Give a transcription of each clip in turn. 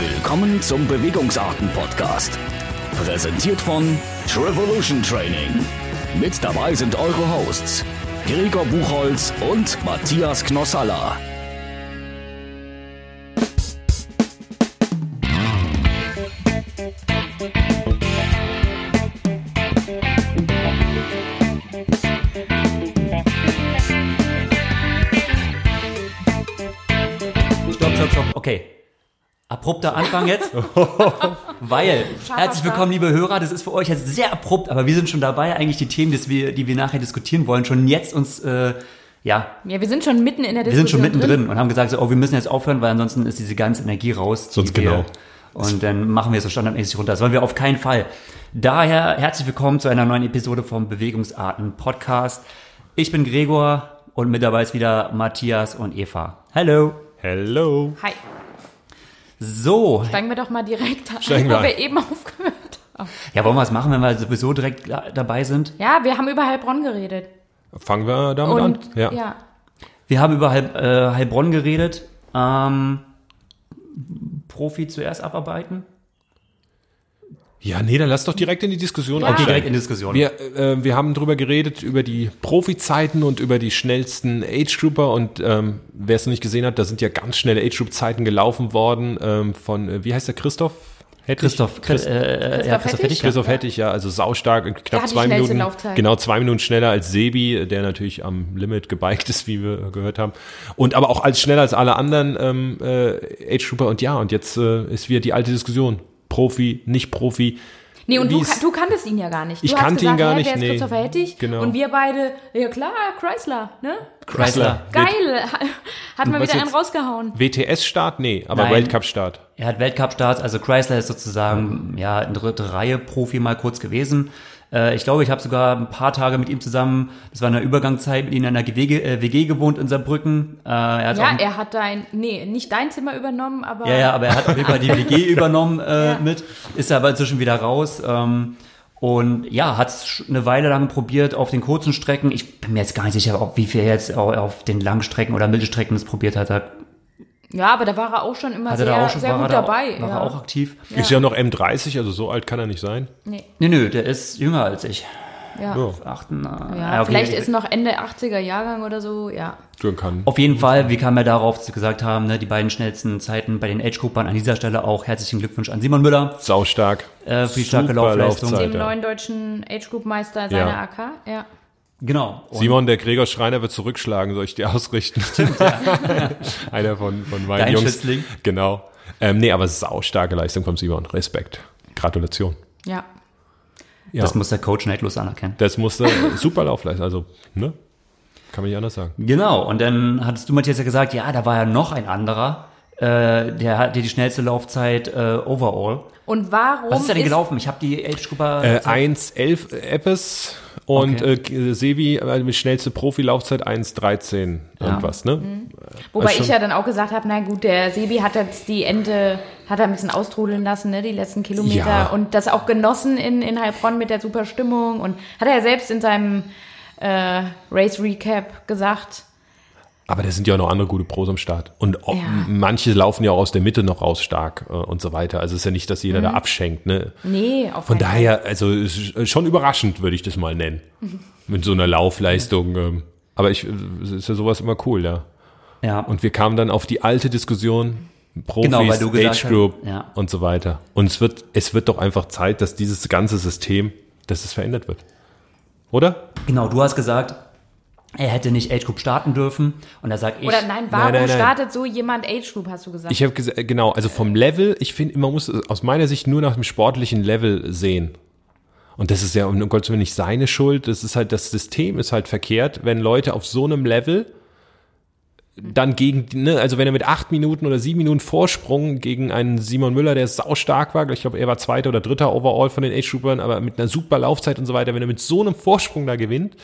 Willkommen zum Bewegungsarten-Podcast. Präsentiert von Trevolution Training. Mit dabei sind eure Hosts Gregor Buchholz und Matthias Knossalla. Abrupter Anfang jetzt. Weil, herzlich willkommen, liebe Hörer. Das ist für euch jetzt sehr abrupt, aber wir sind schon dabei, eigentlich die Themen, das wir, die wir nachher diskutieren wollen, schon jetzt uns, äh, ja, Ja, wir sind schon mitten in der wir sind Diskussion schon mittendrin und haben gesagt, so, oh, wir müssen jetzt aufhören, weil ansonsten ist diese ganze Energie raus. die Sonst wir, genau. Und dann machen wir es so standardmäßig runter. Das wollen wir auf keinen Fall. Daher herzlich willkommen zu einer neuen Episode vom Bewegungsarten Podcast. Ich bin Gregor und mit dabei ist wieder Matthias und Eva. Hallo. Hello. Hi, So, steigen wir doch mal direkt Steigen wo wir eben aufgehört haben. Ja, wollen wir was machen, wenn wir sowieso direkt da- dabei sind? Ja, wir haben über Heilbronn geredet. Fangen wir damit Und an? ja. Wir haben über Heil, äh, Heilbronn geredet. Ähm, Profi zuerst abarbeiten? Ja, nee, dann lass doch direkt in die Diskussion Ja. Okay, direkt in die Diskussion. Wir, äh, wir haben drüber geredet, über die Profi-Zeiten und über die schnellsten Age-Grouper und ähm, wer es noch nicht gesehen hat, da sind ja ganz schnelle Age-Group-Zeiten gelaufen worden ähm, von, äh, wie heißt der, Christoph? Hettich? Christoph, Chris, äh, äh, ja, Christoph Hettich. Christoph Hettich, ja, also saustark, knapp zwei Minuten. Laufzeit. Genau, zwei Minuten schneller als Sebi, der natürlich am Limit gebiked ist, wie wir gehört haben. Und aber auch als schneller als alle anderen ähm, äh, Age Trooper. Und ja, und jetzt äh, ist wieder die alte Diskussion. Profi, nicht Profi. Nee, und du, ist- du kanntest ihn ja gar nicht. Du Ich hast kannte ihn gesagt, gar hä, nicht, Wer ist nee. Christopher Hettich? Genau. Und wir beide, ja klar, Chrysler, ne? Chrysler. Geil, hatten wir was wieder einen jetzt? rausgehauen. WTS-Start? Nee, aber. Weltcup-Start. Er hat Weltcup-Starts, also Chrysler ist sozusagen ja in dritte Reihe Profi mal kurz gewesen. Äh, ich glaube, ich habe sogar ein paar Tage mit ihm zusammen, das war in der Übergangszeit, mit ihm in einer WG, äh, WG gewohnt in Saarbrücken. Äh, er Ja, er hat dein, nee, nicht dein Zimmer übernommen, aber. Ja, ja, aber er hat auf jeden Fall die WG übernommen äh, Ja. mit, ist aber inzwischen wieder raus. Ähm, und ja, hat es eine Weile lang probiert auf den kurzen Strecken. Ich bin mir jetzt gar nicht sicher, ob wie viel er jetzt au- auf den Langstrecken oder Mittelstrecken das probiert hat. Da Ja, aber da war er auch schon immer hatte sehr, er auch schon, sehr war gut er da dabei. Auch, war ja. er auch aktiv? Ist ja noch M30, also so alt kann er nicht sein. Nee, Nö, nö, der ist jünger als ich. ja. Ja, Achten, äh, Ja, okay. vielleicht ist noch Ende 80er Jahrgang oder so, ja. kann. Auf jeden Fall, wie kam er darauf, dass wir gesagt haben, ne, die beiden schnellsten Zeiten bei den Age-Groupern an dieser Stelle auch herzlichen Glückwunsch an Simon Müller Saustark. äh, für die starke Laufleistung. Laufzeit. Dem neuen deutschen Age Group Meister seiner Ja. AK, ja. Genau. Und Simon, der Gregor Schreiner wird zurückschlagen, soll ich dir ausrichten? Einer von, von meinen Dein Jungs. Schützling. Genau. Ähm, nee, aber saustarke Leistung von Simon. Respekt. Gratulation. Ja. Ja. Das muss der Coach neidlos anerkennen. Das musste super Laufleistung. Also, ne? Kann man nicht anders sagen. Genau, und dann hattest du, Matthias, ja gesagt, ja, da war ja noch ein anderer, äh, der hatte die schnellste Laufzeit äh, overall. Und warum Was ist da denn gelaufen? Ich habe die Age-Grupper... Äh, 1,11 Eppes und Okay. äh, Sevi äh, mit schnellste Profilaufzeit 1,13 irgendwas, ne? Wobei Also ich ja dann auch gesagt habe, na gut, der Sebi hat jetzt die Ende, hat er ein bisschen austrudeln lassen, ne, die letzten Kilometer Ja. und das auch genossen in, in Heilbronn mit der super Stimmung und hat er ja selbst in seinem äh, Race Recap gesagt, Aber da sind ja auch noch andere gute Pros am Start. Und Ja. manche laufen ja auch aus der Mitte noch raus stark äh, und so weiter. Also es ist ja nicht, dass jeder da abschenkt, ne? nee, auf Von daher, also es ist schon überraschend, würde ich das mal nennen. Mit so einer Laufleistung. Ähm, aber ich, es ist ja sowas immer cool, ja. ja, Und wir kamen dann auf die alte Diskussion, Profis, Genau, weil du gesagt Age Group hast, ja. und so weiter. Und es wird, es wird doch einfach Zeit, dass dieses ganze System, dass es verändert wird. Oder? genau, du hast gesagt, er hätte nicht Age-Group starten dürfen. Und da sag ich... Oder nein, warum nein, nein. startet so jemand Age Group, hast du gesagt? Ich habe gesagt, genau, also vom Level, ich finde, man muss es aus meiner Sicht nur nach dem sportlichen Level sehen. Und das ist ja, um Gottes Willen, nicht seine Schuld. Das ist halt, das System ist halt verkehrt, wenn Leute auf so einem Level dann gegen, ne, also wenn er mit acht Minuten oder sieben Minuten Vorsprung gegen einen Simon Müller, der saustark war, ich glaube, er war zweiter oder dritter overall von den Age-Groupern, aber mit einer super Laufzeit und so weiter, wenn er mit so einem Vorsprung da gewinnt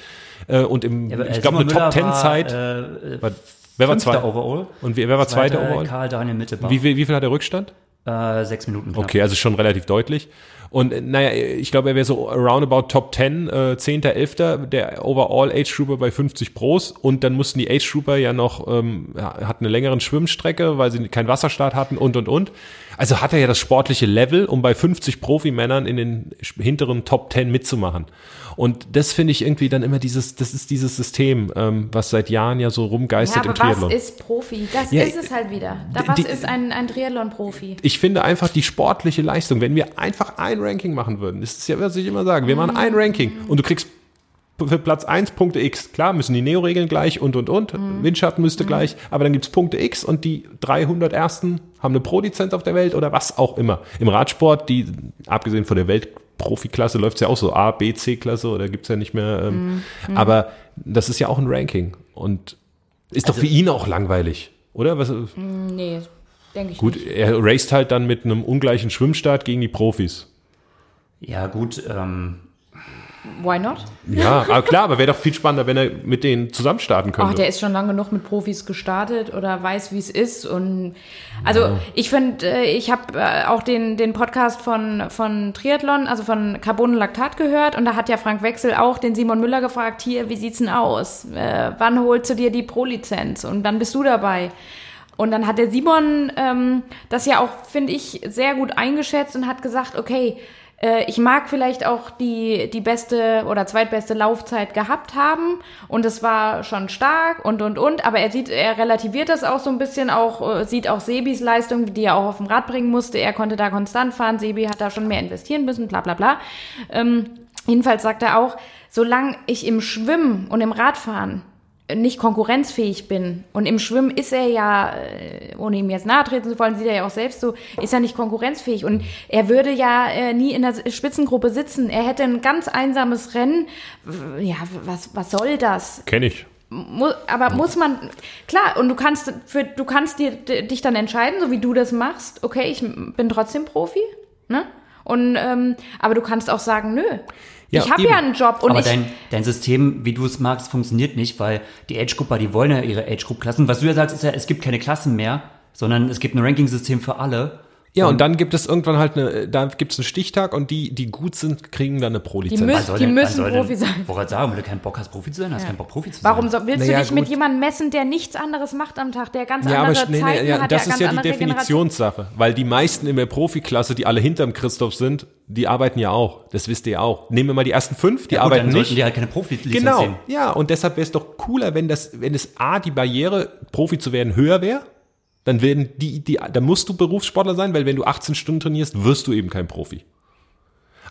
äh, und im, Ja, aber, äh, ich glaube, eine Müller Top-10-Zeit, war, äh, wer war zweiter? Overall. Und wer, wer war zweiter Zweiter Overall? Karl Daniel Mittelbach. Wie viel, wie viel hat der Rückstand? Äh, sechs Minuten knapp. Okay, also schon relativ deutlich. Und äh, naja, ich glaube, er wäre so roundabout Top 10, äh, 10., 11. der Overall Age Trooper bei 50 Pros. Und dann mussten die Age Trooper ja noch, ähm, hatten eine längeren Schwimmstrecke, weil sie keinen Wasserstart hatten und, und, und. Also hat er ja das sportliche Level, um bei 50 Profimännern in den hinteren Top 10 mitzumachen. Und das finde ich irgendwie dann immer dieses, das ist dieses System, ähm, was seit Jahren ja so rumgeistert ja, im aber Triathlon. was ist Profi? Das Ja, ist es halt wieder. Da, was die- ist ein, ein Triathlon-Profi? ich finde einfach die sportliche Leistung, wenn wir einfach ein Ranking machen würden, das ist ja, was ich immer sage, wir machen ein Ranking und du kriegst für Platz 1 Punkte X. Klar müssen die Neo-Regeln gleich und, und, und. Windschatten müsste gleich, aber dann gibt's Punkte X und die 300 Ersten haben eine Pro-Lizenz auf der Welt oder was auch immer. Im Radsport, die, abgesehen von der Weltprofiklasse, läuft's ja auch so A, B, C-Klasse oder gibt's ja nicht mehr. Ähm, Aber das ist ja auch ein Ranking und ist doch für ihn auch langweilig, oder? Was, Nee, denke ich Gut, nicht. er raced halt dann mit einem ungleichen Schwimmstart gegen die Profis. Ja, gut, ähm, Why not? Ja, aber klar, aber wäre doch viel spannender, wenn er mit denen zusammen starten Ach, könnte. der ist schon lange genug mit Profis gestartet oder weiß, wie es ist. Und also ich finde, äh, ich habe äh, auch den, den Podcast von, von Triathlon, also von Carbon und Laktat gehört und da hat ja Frank Wechsel auch den Simon Müller gefragt, hier, wie sieht's denn aus? Äh, wann holst du dir die Pro-Lizenz? Und dann bist du dabei. Und dann hat der Simon ähm, das ja auch, finde ich, sehr gut eingeschätzt und hat gesagt, okay, ich mag vielleicht auch die, die beste oder zweitbeste Laufzeit gehabt haben und es war schon stark und und und, aber er sieht, er relativiert das auch so ein bisschen, auch äh, sieht auch Sebis Leistung, die er auch auf dem Rad bringen musste. Er konnte da konstant fahren, Sebi hat da schon mehr investieren müssen, bla bla bla. Ähm, jedenfalls sagt er auch, solange ich im Schwimmen und im Radfahren nicht konkurrenzfähig bin. Und im Schwimmen ist er ja, äh, ohne ihm jetzt nahe treten zu wollen, sieht er ja auch selbst so, ist er nicht konkurrenzfähig. Und er würde ja äh, nie in der Spitzengruppe sitzen. Er hätte ein ganz einsames Rennen. Ja, was, was soll das? Kenne ich. Mu aber muss man, klar, und du kannst, für, du kannst dir, dich dann entscheiden, so wie du das machst, okay, ich bin trotzdem Profi, ne? Und, ähm, aber du kannst auch sagen, nö. Ja, ich habe ja einen Job und aber ich, dein, dein System, wie du es magst, funktioniert nicht, weil die Age-Grupper, die wollen ja ihre Age-Group-Klassen. Was du ja sagst, ist ja, es gibt keine Klassen mehr, sondern es gibt ein Ranking-System für alle. Ja, und dann gibt es irgendwann halt eine, da gibt es einen Stichtag und die, die gut sind, kriegen dann eine Pro-Lizenz. Die soll Die denn- müssen Profi denn- sein. Wollte sagen, wenn du keinen Bock hast, Profi zu sein, hast du keinen Bock, Profi zu sein. Warum so, willst Naja, du dich mit gut. jemandem messen, der nichts anderes macht am Tag, der ganz ja, aber andere nee, Zeiten nee, ja, hat, das der ist ganz ja die Definitionssache, weil die meisten in der Profiklasse, die alle hinterm Christoph sind, die arbeiten ja auch. Das wisst ihr auch. Nehmen wir mal die ersten fünf, die Ja, gut, arbeiten dann nicht. die halt keine Profi-Lizenz Genau, sehen. ja, und deshalb wäre es doch cooler, wenn das, wenn es A, die Barriere, Profi zu werden, höher wäre. Dann werden die, die, dann musst du Berufssportler sein, weil wenn du 18 Stunden trainierst, wirst du eben kein Profi.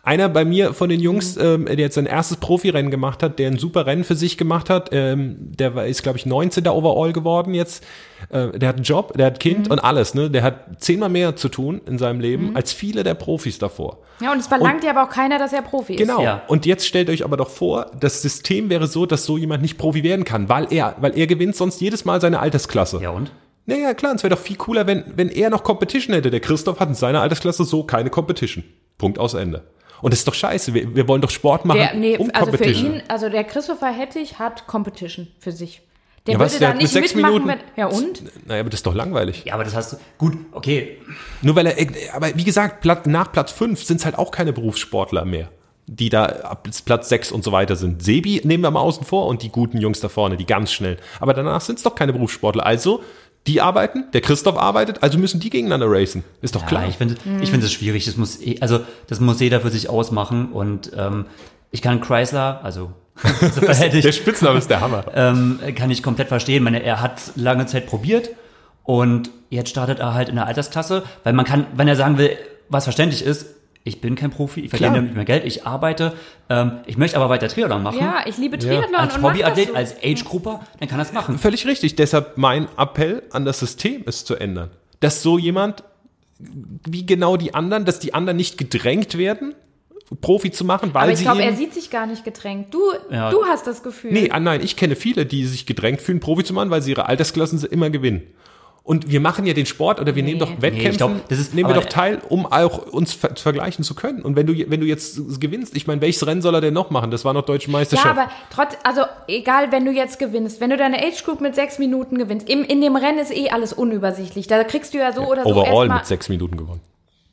Einer bei mir von den Jungs, ähm, der jetzt sein erstes Profirennen gemacht hat, der ein super Rennen für sich gemacht hat, ähm, der war, ist, glaube ich, 19. Overall geworden jetzt. Äh, der hat einen Job, der hat Kind und alles, ne? Der hat zehnmal mehr zu tun in seinem Leben als viele der Profis davor. Ja, und es verlangt ja aber auch keiner, dass er Profi ist. Genau. Ja. Und jetzt stellt euch aber doch vor, das System wäre so, dass so jemand nicht Profi werden kann, weil er, weil er gewinnt sonst jedes Mal seine Altersklasse. Ja, und? Naja, klar, es wäre doch viel cooler, wenn, wenn er noch Competition hätte. Der Christoph hat in seiner Altersklasse so keine Competition. Punkt aus Ende. Und das ist doch scheiße. Wir, wir wollen doch Sport machen Der, nee, um also für Competition. ihn, also der Christopher Hettich hat Competition für sich. Der ja, würde was, der da mit nicht sechs mitmachen, Minuten. wenn, ja und? Naja, aber das ist doch langweilig. Ja, aber das hast du. Gut, okay. Nur weil er, aber wie gesagt, nach Platz 5 sind es halt auch keine Berufssportler mehr, die da ab Platz 6 und so weiter sind. Sebi nehmen wir mal außen vor und die guten Jungs da vorne, die ganz schnell. Aber danach sind es doch keine Berufssportler. Also, die arbeiten, der Christoph arbeitet, also müssen die gegeneinander racen. Ist doch Ja, klar. ich finde, Mhm. ich finde es schwierig. Das muss, eh- also das muss jeder für sich ausmachen. Und ähm, ich kann Chrysler, also so verhält der ich, Spitzname ist der Hammer. ähm, kann ich komplett verstehen. Ich Meine, er hat lange Zeit probiert und jetzt startet er halt in der Altersklasse, weil man kann, wenn er sagen will, was verständlich ist, ich bin kein Profi, ich verdiene nicht mehr Geld, ich arbeite, ähm, ich möchte aber weiter Triathlon machen. Ja, ich liebe Triathlon als mach das Hobbyathlet, so. als Age-Grupper, dann kann es machen. Völlig richtig. Deshalb mein Appell an das System ist zu ändern. Dass so jemand, wie genau die anderen, dass die anderen nicht gedrängt werden, Profi zu machen, weil Aber ich sie glaube, er sieht sich gar nicht gedrängt. Du, Ja. du hast das Gefühl. Nee, ah, nein, ich kenne viele, die sich gedrängt fühlen, Profi zu machen, weil sie ihre Altersklassen immer gewinnen. Und wir machen ja den Sport oder wir nehmen doch Wettkämpfen, ich glaub, das ist- nehmen wir doch teil, um auch uns ver vergleichen zu können. Und wenn du, wenn du jetzt gewinnst, ich meine, welches Rennen soll er denn noch machen? Das war noch Deutsche Ja, Meisterschaft. aber trotz, also egal, wenn du jetzt gewinnst, wenn du deine Age Group mit sechs Minuten gewinnst, im, in dem Rennen ist eh alles unübersichtlich. Da kriegst du ja so oder so Overall mit sechs Minuten gewonnen.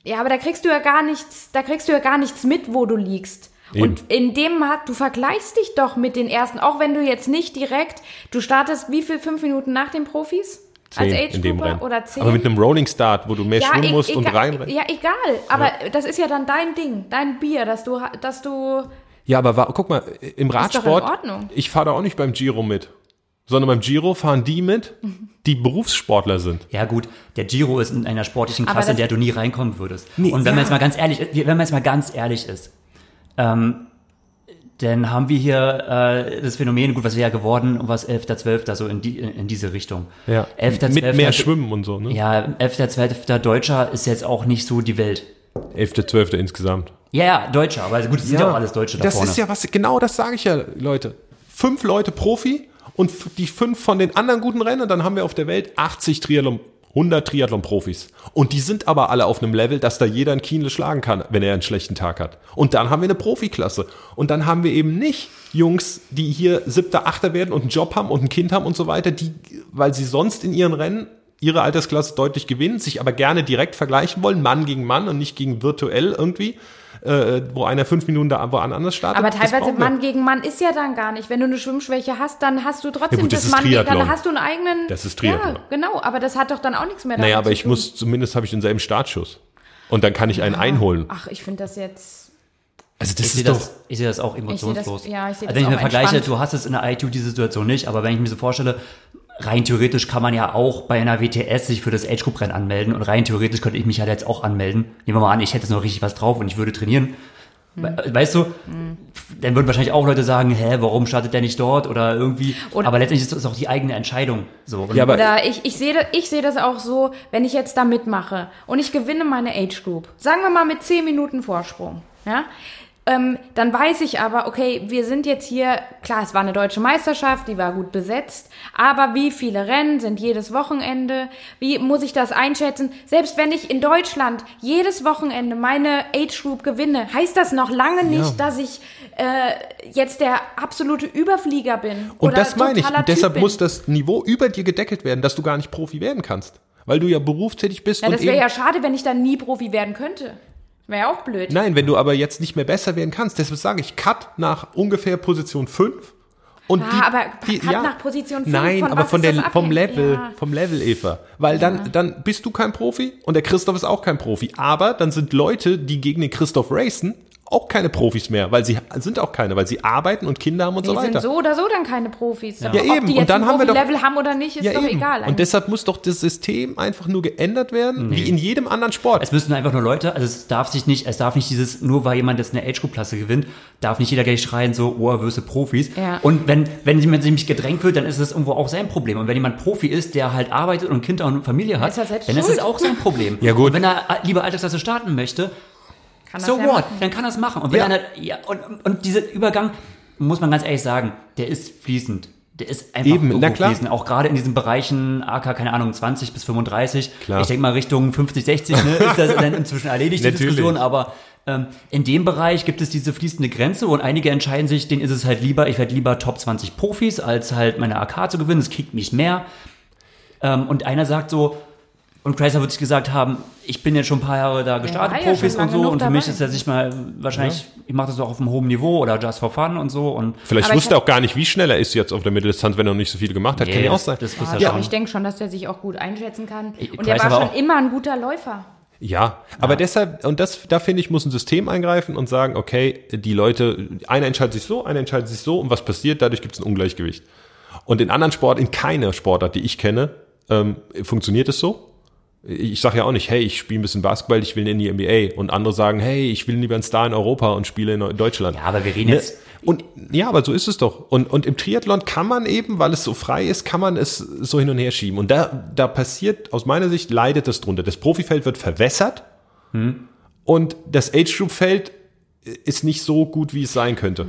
Ja, aber da kriegst du ja gar nichts, da kriegst du ja gar nichts mit, wo du liegst. Eben. Und in dem hat, du vergleichst dich doch mit den ersten, auch wenn du jetzt nicht direkt, du startest wie viel, fünf Minuten nach den Profis? Als Zehn in dem Age-Grupper Rennen. oder zehn? Aber mit einem Rolling Start, wo du mehr schwimmen e- musst und reinrennen. Ja, egal. Aber das ist ja dann dein Ding, dein Bier, dass du, dass du, Ja, aber wa- guck mal, im doch in Radsport, Ordnung. ich fahre da auch nicht beim Giro mit, sondern beim Giro fahren die mit, die Berufssportler sind. Ja gut, der Giro ist in einer sportlichen Klasse, in der du nie reinkommen würdest. Nee, und wenn man ja. jetzt mal ganz ehrlich, wenn man jetzt mal ganz ehrlich ist, ähm, dann haben wir hier äh, das Phänomen, gut, was wäre ja geworden, und was 11.12. so in, die, in diese Richtung. Ja. 11.12. Mit mehr Schwimmen und so, ne? Ja, 11.12. Deutscher ist jetzt auch nicht so die Welt. 11.12. insgesamt. Ja, ja, Deutscher, aber gut, es sind ja, auch alles Deutsche da das vorne. ist ja was, genau das sage ich ja, Leute. Fünf Leute Profi und die fünf von den anderen guten Rennern, dann haben wir auf der Welt 80 Triathlon, 100 Triathlon-Profis. Und die sind aber alle auf einem Level, dass da jeder einen Kienle schlagen kann, wenn er einen schlechten Tag hat. Und dann haben wir eine Profiklasse. Und dann haben wir eben nicht Jungs, die hier siebter, achter werden und einen Job haben und ein Kind haben und so weiter, die, weil sie sonst in ihren Rennen ihre Altersklasse deutlich gewinnen, sich aber gerne direkt vergleichen wollen, Mann gegen Mann und nicht gegen virtuell irgendwie, äh, wo einer fünf Minuten da woanders startet. aber Das teilweise wir. Mann gegen Mann ist ja dann gar nicht. Wenn du eine Schwimmschwäche hast, dann hast du trotzdem Ja gut, das ist Mann gegen, dann hast du einen eigenen. Das ist Triathlon. Ja, genau, aber das hat doch dann auch nichts mehr damit Naja, aber zu ich tun. muss, zumindest habe ich denselben Startschuss. Und dann kann ich einen einholen. Ach, ich finde das jetzt. Also das Ich sehe das, ich sehe das auch emotionslos. das- ja, ich sehe also das wenn ich mir vergleiche, entspannt. du hast es in der ITU die Situation nicht, aber wenn ich mir so vorstelle, rein theoretisch kann man ja auch bei einer WTS sich für das Age Group Rennen anmelden und rein theoretisch könnte ich mich halt jetzt auch anmelden. Nehmen wir mal an, ich hätte jetzt noch richtig was drauf und ich würde trainieren. Hm. We- Weißt du, dann würden wahrscheinlich auch Leute sagen, hä, warum startet der nicht dort oder irgendwie. Oder- aber letztendlich ist es auch die eigene Entscheidung. So. Ja, aber- Oder ich, ich sehe das, ich sehe das auch so, wenn ich jetzt da mitmache und ich gewinne meine Age Group, sagen wir mal mit 10 Minuten Vorsprung, ja, ähm, dann weiß ich aber, okay, wir sind jetzt hier, klar, es war eine deutsche Meisterschaft, die war gut besetzt, aber wie viele Rennen sind jedes Wochenende? Wie muss ich das einschätzen? Selbst wenn ich in Deutschland jedes Wochenende meine Age Group gewinne, heißt das noch lange nicht, dass ich äh, jetzt der absolute Überflieger bin. Und oder das meine ich. Und deshalb muss das Niveau über dir gedeckelt werden, dass du gar nicht Profi werden kannst. Weil du ja berufstätig bist Ja, und das wäre ja schade, wenn ich dann nie Profi werden könnte. Wäre ja auch blöd. Nein, wenn du aber jetzt nicht mehr besser werden kannst. Deshalb sage ich, Cut nach ungefähr Position 5. Und Ah, aber Cut nach Position fünf, Nein, von aber von der, vom? Level, Ja. vom Level, Eva. Weil dann, dann bist du kein Profi und der Christoph ist auch kein Profi. Aber dann sind Leute, die gegen den Christoph racen, auch keine Profis mehr, weil sie sind auch keine, weil sie arbeiten und Kinder haben und so Die sind weiter. so oder so dann keine Profis. Ja, Ob eben. die Und dann ein haben wir doch- Profi-Level haben oder nicht, ist ja, doch eben. egal. Und deshalb muss doch das System einfach nur geändert werden, wie in jedem anderen Sport. Es müssen einfach nur Leute, also es darf sich nicht, es darf nicht dieses, nur weil jemand jetzt eine Age-Group-Klasse gewinnt, darf nicht jeder gleich schreien, so, oh, wirst du Profis. Ja. Und wenn, wenn jemand sich gedrängt wird, dann ist es irgendwo auch sein Problem. Und wenn jemand Profi ist, der halt arbeitet und Kinder und Familie hat, Ist dann ist schuld. es auch sein Problem. Ja, gut. Und wenn er lieber Altersklasse starten möchte, Kann das so ja what, machen. dann kann er es machen. Und Ja. er, ja, und, und dieser Übergang, muss man ganz ehrlich sagen, der ist fließend. Der ist einfach Eben, na klar. fließend. Auch gerade in diesen Bereichen AK, keine Ahnung, 20 bis 35. Klar. Ich denke mal Richtung 50, 60 ne, ist das dann inzwischen erledigt, die. Diskussion. Aber ähm, in dem Bereich gibt es diese fließende Grenze und einige entscheiden sich, denen ist es halt lieber, ich werde lieber Top 20 Profis, als halt meine AK zu gewinnen. Das kickt mich mehr. Ähm, und einer sagt so, und Chrysler wird sich gesagt haben, ich bin jetzt schon ein paar Jahre da gestartet, ja Profis schon und so, und für mich ist er sich mal wahrscheinlich, ich mache das auch auf einem hohen Niveau oder just for fun und so. Und Vielleicht Aber wusste er auch gar nicht, wie schnell er ist jetzt auf der Mitteldistanz, wenn er noch nicht so viel gemacht hat. Nee, Kann ja auch das- sein. das muss Ja, er schon. ich denke schon, dass der sich auch gut einschätzen kann. Ich- Und der weiß war schon auch- immer ein guter Läufer. Ja, aber deshalb, und das, da finde ich, muss ein System eingreifen und sagen, okay, die Leute, einer entscheidet sich so, einer entscheidet sich so und was passiert? Dadurch gibt es ein Ungleichgewicht. Und in anderen Sport, in keiner Sportart, die ich kenne, ähm, funktioniert es so. Ich sage ja auch nicht, hey, ich spiele ein bisschen Basketball, ich will in die NBA. Und andere sagen, hey, ich will lieber ein Star in Europa und spiele in Deutschland. Ja, aber wir reden Ne? jetzt- Und ja, aber so ist es doch. Und, und im Triathlon kann man eben, weil es so frei ist, kann man es so hin und her schieben. Und da, da passiert, aus meiner Sicht, leidet das drunter. Das Profifeld wird verwässert und das Age-Group-Feld ist nicht so gut, wie es sein könnte.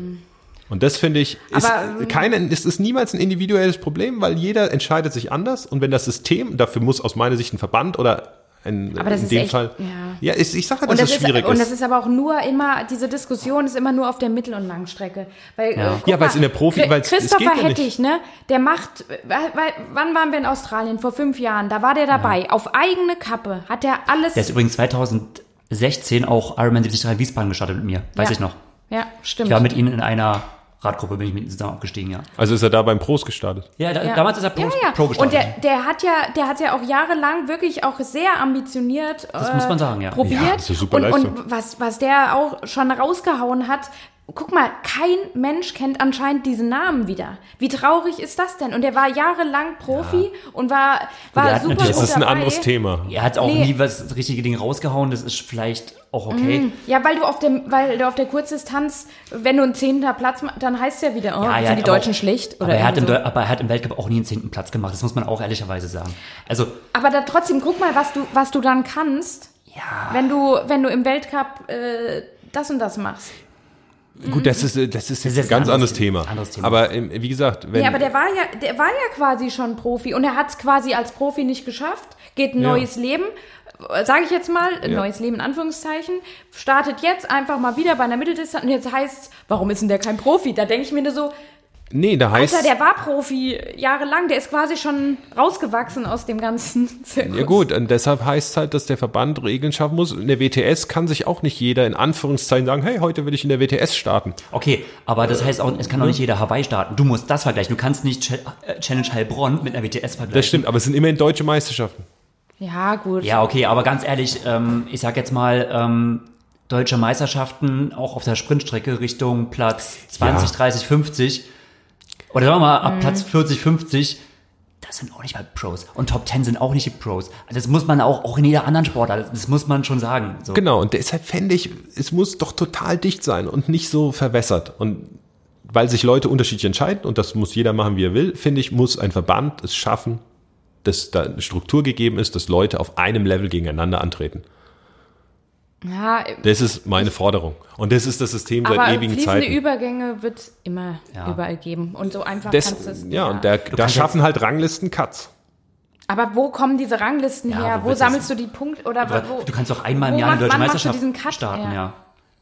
Und das finde ich, ist, Aber, ähm, keine, es ist niemals ein individuelles Problem, weil jeder entscheidet sich anders. Und wenn das System, dafür muss aus meiner Sicht ein Verband oder ein, Aber das in ist dem echt- Fall, ja. ja, ist, ich sage, dass Und das, es ist, schwierig und ist. das ist aber auch nur immer, diese Diskussion ist immer nur auf der Mittel- und Langstrecke. Weil, Ja. äh, Ja, weil's mal, in der Profi- es Christopher ja. Hettich, ne, der macht, weil, weil, wann waren wir in Australien? Vor fünf Jahren, da war der dabei. Auf eigene Kappe hat er alles, der ist übrigens 16 auch Ironman 73 Wiesbaden gestartet mit mir. Weiß Ja. ich noch. Ja, stimmt. Ich war mit ihnen in einer Radgruppe, bin ich mit ihnen zusammen abgestiegen, ja. Also ist er da beim Pros gestartet. Ja, da, Ja. damals ist er Pro, ja, ja. Pro Und gestartet. der, der hat ja, der hat ja auch jahrelang wirklich auch sehr ambitioniert. Das muss man sagen, ja. Probiert. Ja, das ist eine super und, und was, was der auch schon rausgehauen hat. Guck mal, kein Mensch kennt anscheinend diesen Namen wieder. Wie traurig ist das denn? Und er war jahrelang Profi und war, war der hat super Das ist ein dabei. anderes Thema. er hat auch Nee. nie was das richtige Ding rausgehauen, das ist vielleicht auch okay. Ja, weil du auf dem, weil du auf der Kurzdistanz, wenn du einen zehnter Platz machst, dann heißt es ja wieder, oh, Ja, sind die Deutschen auch- schlecht oder aber, er hat im, so. Aber er hat im Weltcup auch nie einen zehnten Platz gemacht, das muss man auch ehrlicherweise sagen. Also, Aber da trotzdem, guck mal, was du, was du dann kannst, ja, wenn du, wenn du im Weltcup äh, das und das machst. Gut, das ist, das ist jetzt jetzt ein ganz ein anderes anderes Thema. Anderes Thema. Aber ähm, wie gesagt, wenn, Ja, aber der war ja, der war ja quasi schon Profi und er hat es quasi als Profi nicht geschafft, geht ein Ja. neues Leben, sage ich jetzt mal, ein Ja. neues Leben in Anführungszeichen, startet jetzt einfach mal wieder bei einer Mitteldistanz und jetzt heißt warum ist denn der kein Profi? Da denke ich mir nur so, nee, da heißt Alter, der war Profi jahrelang, der ist quasi schon rausgewachsen aus dem ganzen Zirkus. Ja gut, und deshalb heißt es halt, dass der Verband Regeln schaffen muss. In der WTS kann sich auch nicht jeder in Anführungszeichen sagen, hey, heute will ich in der WTS starten. okay, aber das heißt auch, es kann auch nicht jeder Hawaii starten. Du musst das vergleichen. Du kannst nicht Ch äh, Challenge Heilbronn mit einer WTS vergleichen. Das stimmt, aber es sind immerhin deutsche Meisterschaften. Ja, gut. Ja, okay, aber ganz ehrlich, ähm, ich sag jetzt mal, ähm, deutsche Meisterschaften auch auf der Sprintstrecke Richtung Platz 20, Ja. 30, 50 oder sagen wir mal Mhm. ab Platz 40, 50, das sind auch nicht mal Pros. Und Top 10 sind auch nicht die Pros. Das muss man auch, auch in jeder anderen Sportart, das muss man schon sagen. So. Genau, und deshalb fände ich, es muss doch total dicht sein und nicht so verwässert. Und weil sich Leute unterschiedlich entscheiden, und das muss jeder machen, wie er will, finde ich, muss ein Verband es schaffen, dass da eine Struktur gegeben ist, dass Leute auf einem Level gegeneinander antreten. Ja, Das ist meine Forderung. Und das ist das System seit aber ewigen fließende Zeiten. Übergänge wird es immer Ja. überall geben. Und so einfach Das, kannst du es. ja, und da, da schaffen halt Ranglisten Cuts. Aber wo kommen diese Ranglisten Ja, her? wo sammelst das- du die Punkte? Oder Aber wo, du kannst doch einmal im Jahr eine deutsche Meisterschaft starten, Ja.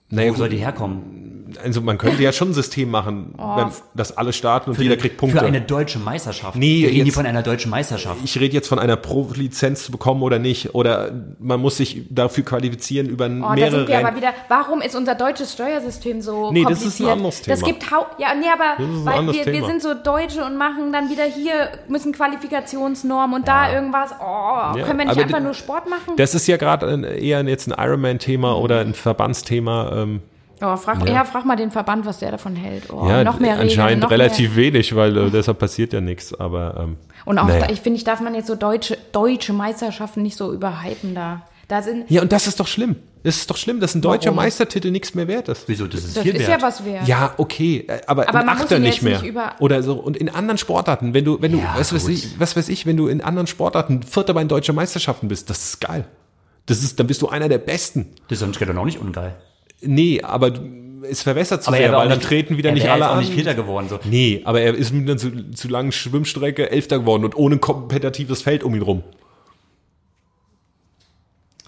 Ja. Naja, Wo soll die herkommen? Also man könnte ja schon ein System machen, wenn, dass alle starten und Für jeder kriegt Punkte. Für eine deutsche Meisterschaft. Nee, Wir reden jetzt- von einer deutschen Meisterschaft. ich rede jetzt von einer Pro-Lizenz zu bekommen oder nicht. Oder man muss sich dafür qualifizieren über Oh, da mehrere sind wir aber wieder. Warum ist unser deutsches Steuersystem so Nee, das kompliziert? ist ein anderes Das Thema. gibt hau ja, nee, aber ist ein weil anderes wir, wir sind so Deutsche und machen dann wieder hier müssen Qualifikationsnormen und da irgendwas. Oh, können wir nicht aber einfach nur Sport machen? Das ist ja gerade eher jetzt ein Ironman-Thema oder ein Verbandsthema. Ähm, oh, frag, ja. frag mal den Verband, was der davon hält. Oh, ja, noch mehr Regeln, anscheinend noch relativ Mehr. wenig, weil äh, deshalb passiert ja nichts. Aber ähm, Und auch, naja. da, ich finde, ich darf man jetzt so deutsche, deutsche Meisterschaften nicht so überhypen da. Da sind, ja, und das ist doch schlimm. Es ist doch schlimm, dass ein deutscher Warum? Meistertitel nichts mehr wert ist. Wieso? Das ist das viel ist wert. ja was wert. Ja, okay, äh, aber, Aber Achter nicht mehr. nicht über- Oder so. Und in anderen Sportarten, wenn du, wenn du, Ja, was weiß ich, was weiß ich, wenn du in anderen Sportarten Vierter bei den deutschen Meisterschaften bist, das ist geil. Das ist, dann bist du einer der Besten. Das ist dann auch nicht ungeil. Nee, aber du- es verwässert zu Aber sehr, er weil auch dann nicht, treten wieder er nicht alle jetzt auch an. nicht Vierter geworden. So. Nee, aber er ist mit einer zu, zu langen Schwimmstrecke Elfter geworden und ohne kompetitives Feld um ihn rum.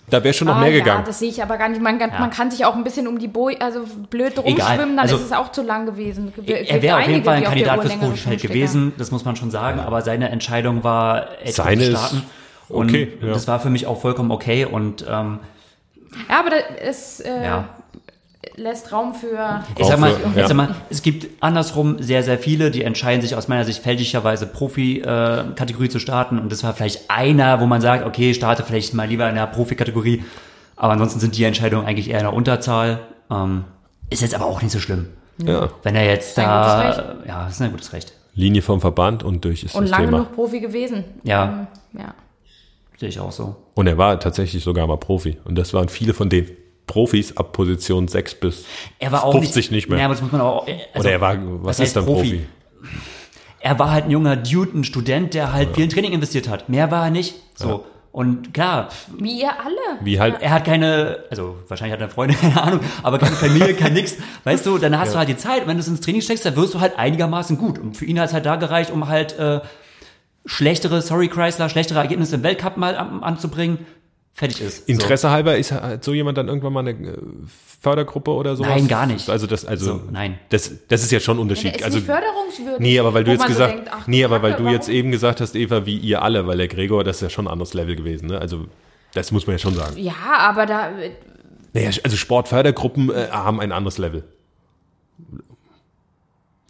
Da wäre schon noch Ah, mehr ja, gegangen. das sehe ich aber gar nicht. Man, kann- Ja. man kann sich auch ein bisschen um die Boi, also blöd rumschwimmen, dann Also- ist es auch zu lang gewesen. Gibt Er wäre auf jeden einige, Fall ein die auf der Kandidat fürs Profifeld gewesen, das muss man schon sagen, aber seine Entscheidung war, echt Seine zu ist starten. Und okay, ja. das war für mich auch vollkommen okay und ähm, Ja, aber das, es äh, ja. Lässt Raum für. Ich sag mal, ich sag mal, es gibt andersrum sehr, sehr viele, die entscheiden sich aus meiner Sicht fälschlicherweise Profi-Kategorie zu starten. Und das war vielleicht einer, wo man sagt, okay, starte vielleicht mal lieber in der Profi-Kategorie. Aber ansonsten sind die Entscheidungen eigentlich eher in der Unterzahl. Ähm, ist jetzt aber auch nicht so schlimm. Ja. Wenn er jetzt da, ja, ist ein gutes Recht. Linie vom Verband und durch ist Und das lange Thema. genug Profi gewesen. Ja. Ähm, ja. Sehe ich auch so. Und er war tatsächlich sogar mal Profi. Und das waren viele von den Profis ab Position 6 bis Er war auch 50 nicht, mehr. Ja, aber das muss man auch. Also, Oder er war, was ist dann Profi? Er war halt ein junger Dude, ein Student, der halt viel in Training investiert hat. Mehr war er nicht. So. Und klar, Wie ihr alle. Wie halt, er hat keine, also wahrscheinlich hat er Freunde, keine Ahnung, aber keine Familie, kein nix. Weißt du, dann hast du halt die Zeit, wenn du es ins Training steckst, dann wirst du halt einigermaßen gut. Und für ihn hat es halt da gereicht, um halt äh, schlechtere, sorry Chrysler, schlechtere Ergebnisse im Weltcup mal an, anzubringen. Fertig ist. So. Interesse halber ist halt so jemand dann irgendwann mal eine äh, Fördergruppe oder sowas? Nein, gar nicht. Also das, also, So, nein. Das, das ist ja schon ein Unterschied. ist also, förderungswürdig. nee, aber weil du jetzt man so gesagt, denkt, ach, nee, aber weil du jetzt eben gesagt hast, Eva, wie ihr alle, weil der Gregor, das ist ja schon ein anderes Level gewesen, ne? Also, das muss man ja schon sagen. Ja, aber da, Naja, also Sportfördergruppen äh, haben ein anderes Level.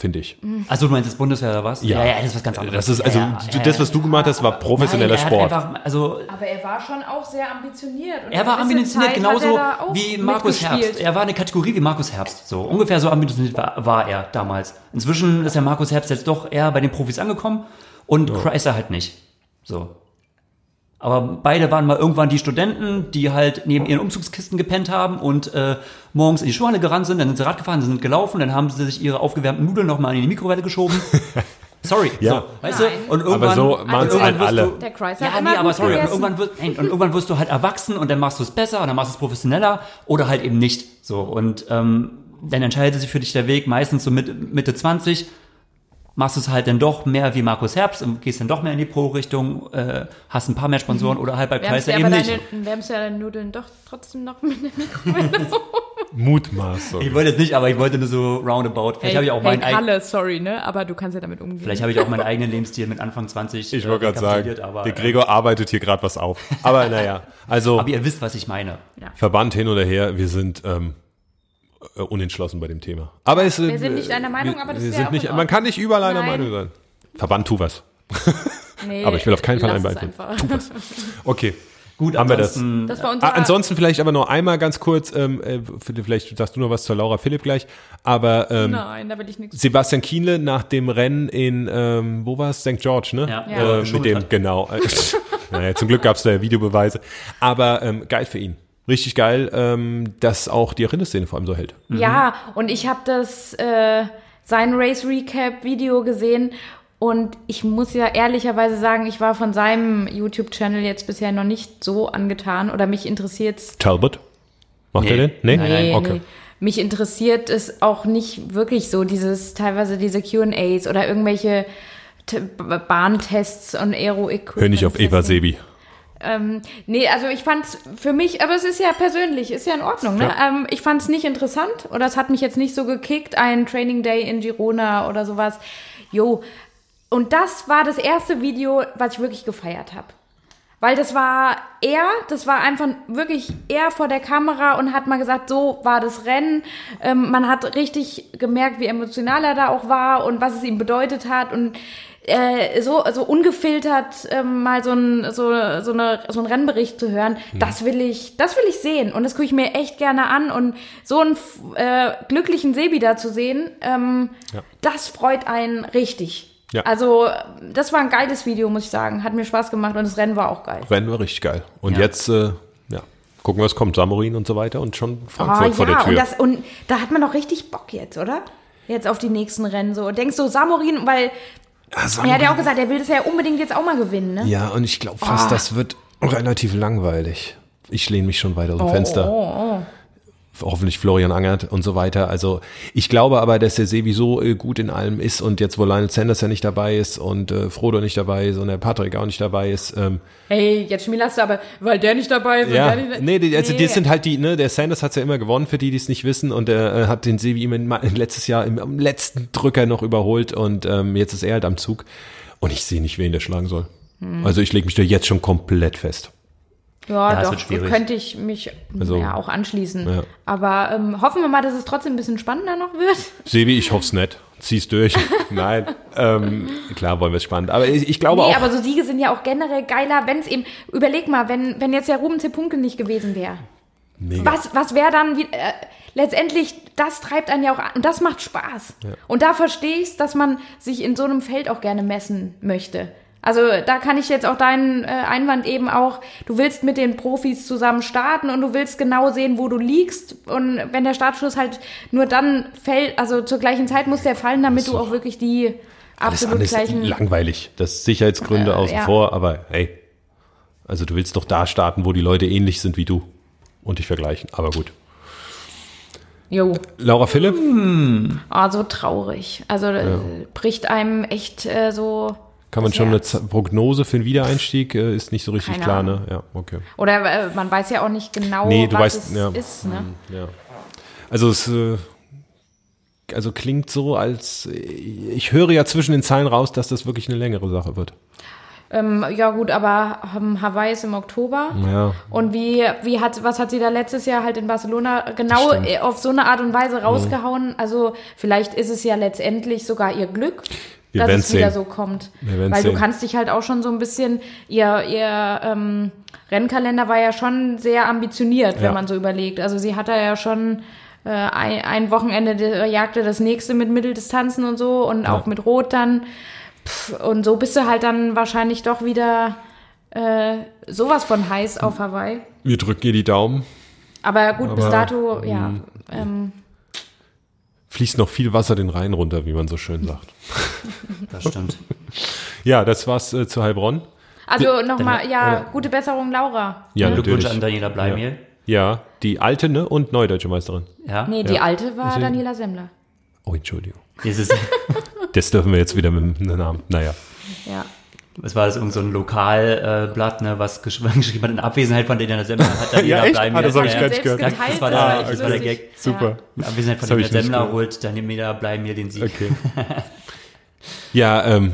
Finde ich. Also du meinst das Bundeswehr oder was? Ja. ja, das ist was ganz anderes. Das ist, also, ja, ja, das, was du gemacht hast, war professioneller Nein, Sport. Einfach, also Aber er war schon auch sehr ambitioniert. Und Er war ambitioniert, Zeit genauso wie Markus. Herbst. Er war eine Kategorie wie Markus Herbst. So ungefähr so ambitioniert war, war er damals. Inzwischen ist der Markus Herbst jetzt doch eher bei den Profis angekommen und Chrysler halt nicht. So. Aber beide waren mal irgendwann die Studenten, die halt neben ihren Umzugskisten gepennt haben und äh, morgens in die Schulhalle gerannt sind, dann sind sie Rad gefahren, sind gelaufen, dann haben sie sich ihre aufgewärmten Nudeln nochmal in die Mikrowelle geschoben. Sorry, Ja. so, weißt Nein. du? Und irgendwann, so machen's und halt alle. Du, Der Chrysler ja, hat nee, aber sorry, und irgendwann, wirst, und irgendwann wirst du halt erwachsen und dann machst du es besser und dann machst du es professioneller oder halt eben nicht. So und ähm, dann entscheidet sich für dich der Weg meistens so mit Mitte 20 machst du es halt dann doch mehr wie Markus Herbst und gehst dann doch mehr in die Pro-Richtung, äh, hast ein paar mehr Sponsoren oder halt bei Chrysler eben nicht. deine, wärmst du ja deine Nudeln doch trotzdem noch mit der Mikrowelle. Mutmaßung. Ich wollte jetzt nicht, aber ich wollte nur so roundabout. Vielleicht habe ich auch hey, meinen eigenen, sorry, ne? Aber du kannst ja damit umgehen. vielleicht habe ich auch meinen eigenen Lebensstil mit Anfang 20 Ich wollte äh, gerade sagen, aber, der äh, Gregor arbeitet hier gerade was auf. Aber naja, also aber ihr wisst, was ich meine. Verband hin oder her, wir sind ähm, äh, unentschlossen bei dem Thema. Aber es, Wir sind nicht einer Meinung, wir, aber das wir ist sind ja auch nicht, Man kann nicht überall einer. Meinung sein. Verband, tu was. nee, Aber ich will auf keinen Fall einfach. Tu was. Okay. Gut, Haben wir das? ansonsten, Das war Ah, unser ansonsten vielleicht aber noch einmal ganz kurz, ähm, äh, vielleicht sagst du noch was zur Laura Philipp gleich, aber ähm, Nein, da will ich nichts. Sebastian Kienle nach dem Rennen in, ähm, wo war es? St. George, ne? Ja. Ja. Äh, mit dem, hat. genau. naja, zum Glück gab es da ja Videobeweise. Aber ähm, geil für ihn. Richtig geil, ähm, dass auch die Rinderszene vor allem so hält. Ja, und ich habe das äh, sein Race Recap Video gesehen und ich muss ja ehrlicherweise sagen, ich war von seinem YouTube Channel jetzt bisher noch nicht so angetan oder mich interessiert's Talbot? Macht Nee. er den? Nee? Nein, nein. Okay. Nee. Mich interessiert es auch nicht wirklich so, dieses, teilweise diese Q&As oder irgendwelche Bahntests und Aero-Equipment. Hör nicht auf Eva Sebi. Ähm, nee, also ich fand's für mich, aber es ist ja persönlich, ist ja in Ordnung. Ne? Ja. Ähm, ich fand's nicht interessant oder es hat mich jetzt nicht so gekickt, ein Training Day in Girona oder sowas. Jo. Und das war das erste Video, was ich wirklich gefeiert habe. Weil das war er, das war einfach wirklich er vor der Kamera und hat mal gesagt, so war das Rennen. Ähm, man hat richtig gemerkt, wie emotional er da auch war und was es ihm bedeutet hat und äh, so, so ungefiltert ähm, mal so ein, so, so, eine, so einen Rennbericht zu hören, das will ich, das will ich sehen und das gucke ich mir echt gerne an und so einen äh, glücklichen Sebi da zu sehen, ähm, Ja. das freut einen richtig. Ja. Also, das war ein geiles Video, muss ich sagen. Hat mir Spaß gemacht und das Rennen war auch geil. Rennen war richtig geil. Und Ja. jetzt, äh, ja, gucken, was kommt. Samorin und so weiter und schon Frankfurt Oh, vor der ja, Tür. und, das, und da hat man doch richtig Bock jetzt, oder? Jetzt auf die nächsten Rennen so. Denkst du, Samorin, weil Ah, er hat ja auch gesagt, er will das ja unbedingt jetzt auch mal gewinnen, ne? Ja, und ich glaube fast, Ah. das wird relativ langweilig. Ich lehne mich schon weiter aus dem Fenster. Oh, Hoffentlich Florian Angert und so weiter. Also ich glaube aber, dass der Sebi so äh, gut in allem ist und jetzt, wo Lionel Sanders ja nicht dabei ist und äh, Frodo nicht dabei ist und der Patrick auch nicht dabei ist. Ähm, Hey, jetzt schmielerst du aber, weil der nicht dabei ist. und ja, der nicht, nee, die, also Nee. die sind halt die, ne, der Sanders hat's ja immer gewonnen, für die, die es nicht wissen und er äh, hat den Sebi in- letztes Jahr im, am letzten Drücker noch überholt und ähm, jetzt ist er halt am Zug und ich sehe nicht, wen der schlagen soll. Hm. Also ich lege mich da jetzt schon komplett fest. Ja, Ja, es doch, wird könnte ich mich Also, ja auch anschließen. ja. Aber ähm, hoffen wir mal, dass es trotzdem ein bisschen spannender noch wird. Sebi, ich hoff's nicht. Zieh's durch. Nein. Ähm, klar wollen wir es spannend. Aber ich, ich glaube Nee, auch. aber so Siege sind ja auch generell geiler, wenn es eben, überleg mal, wenn, wenn jetzt der Ruben Tepunke nicht gewesen wäre. Mega. Was, was wäre dann, wie, äh, letztendlich, das treibt einen ja auch an und das macht Spaß. Und da verstehe ich dass man sich in so einem Feld auch gerne messen möchte. Also da kann ich jetzt auch deinen äh, Einwand eben auch, du willst mit den Profis zusammen starten und du willst genau sehen, wo du liegst. Und wenn der Startschuss halt nur dann fällt, also zur gleichen Zeit muss der fallen, damit du auch wirklich die Alles absolut ist gleichen... langweilig. Das Sicherheitsgründe Äh, außen ja. vor, aber hey. Also du willst doch da starten, wo die Leute ähnlich sind wie du und dich vergleichen. Aber gut. Jo, Laura Philipp? ah, so traurig. Also äh, bricht einem echt äh, so... Kann man schon eine Herz. Z Prognose für einen Wiedereinstieg? Äh, ist nicht so richtig Keine klar, Ahnung. ne? Ja, okay. Oder äh, man weiß ja auch nicht genau, Nee, du was weißt, es ja. ist. Ne? Ja. Also es äh, also klingt so, als ich höre ja zwischen den Zeilen raus, dass das wirklich eine längere Sache wird. Ähm, ja gut, aber ähm, Hawaii ist im Oktober. Ja. Und wie, wie hat, was hat sie da letztes Jahr halt in Barcelona genau äh, auf so eine Art und Weise rausgehauen? Also vielleicht ist es ja letztendlich sogar ihr Glück, dass es wieder sehen. so kommt. Weil du sehen. kannst dich halt auch schon so ein bisschen, ihr, ihr ähm, Rennkalender war ja schon sehr ambitioniert, Ja. wenn man so überlegt. Also sie hat da ja schon äh, ein, ein Wochenende der jagte das nächste mit Mitteldistanzen und so und auch mit Rot dann. Pff, und so bist du halt dann wahrscheinlich doch wieder äh, sowas von heiß auf Hawaii. Wir drücken ihr die Daumen. Aber gut, bis Aber, dato, ja. Ähm, Fließt noch viel Wasser den Rhein runter, wie man so schön sagt. Das stimmt. Ja, das war's äh, zu Heilbronn. also nochmal, ja, oder- gute Besserung, Laura. Ja, Glückwunsch natürlich. an Daniela Bleimiel. Ja, die alte ne? und neue deutsche Meisterin. Ja. Nee, die Ja. alte war Daniela Semmler. Oh, Entschuldigung. Dieses, Das dürfen wir jetzt wieder mit dem Namen. Naja. Ja. Was war das, irgend so ein Lokalblatt, äh, ne, was gesch geschrieben hat, in Abwesenheit von Daniela Semmler hat Daniela Ja, echt? Bleimiel. Ah, das hab ich gar nicht gehört. Das war der- aber das echt war der. Gag. Super. In Abwesenheit von Daniela Semmler holt Daniela Bleimiel den Sieg. Okay. ja, ähm,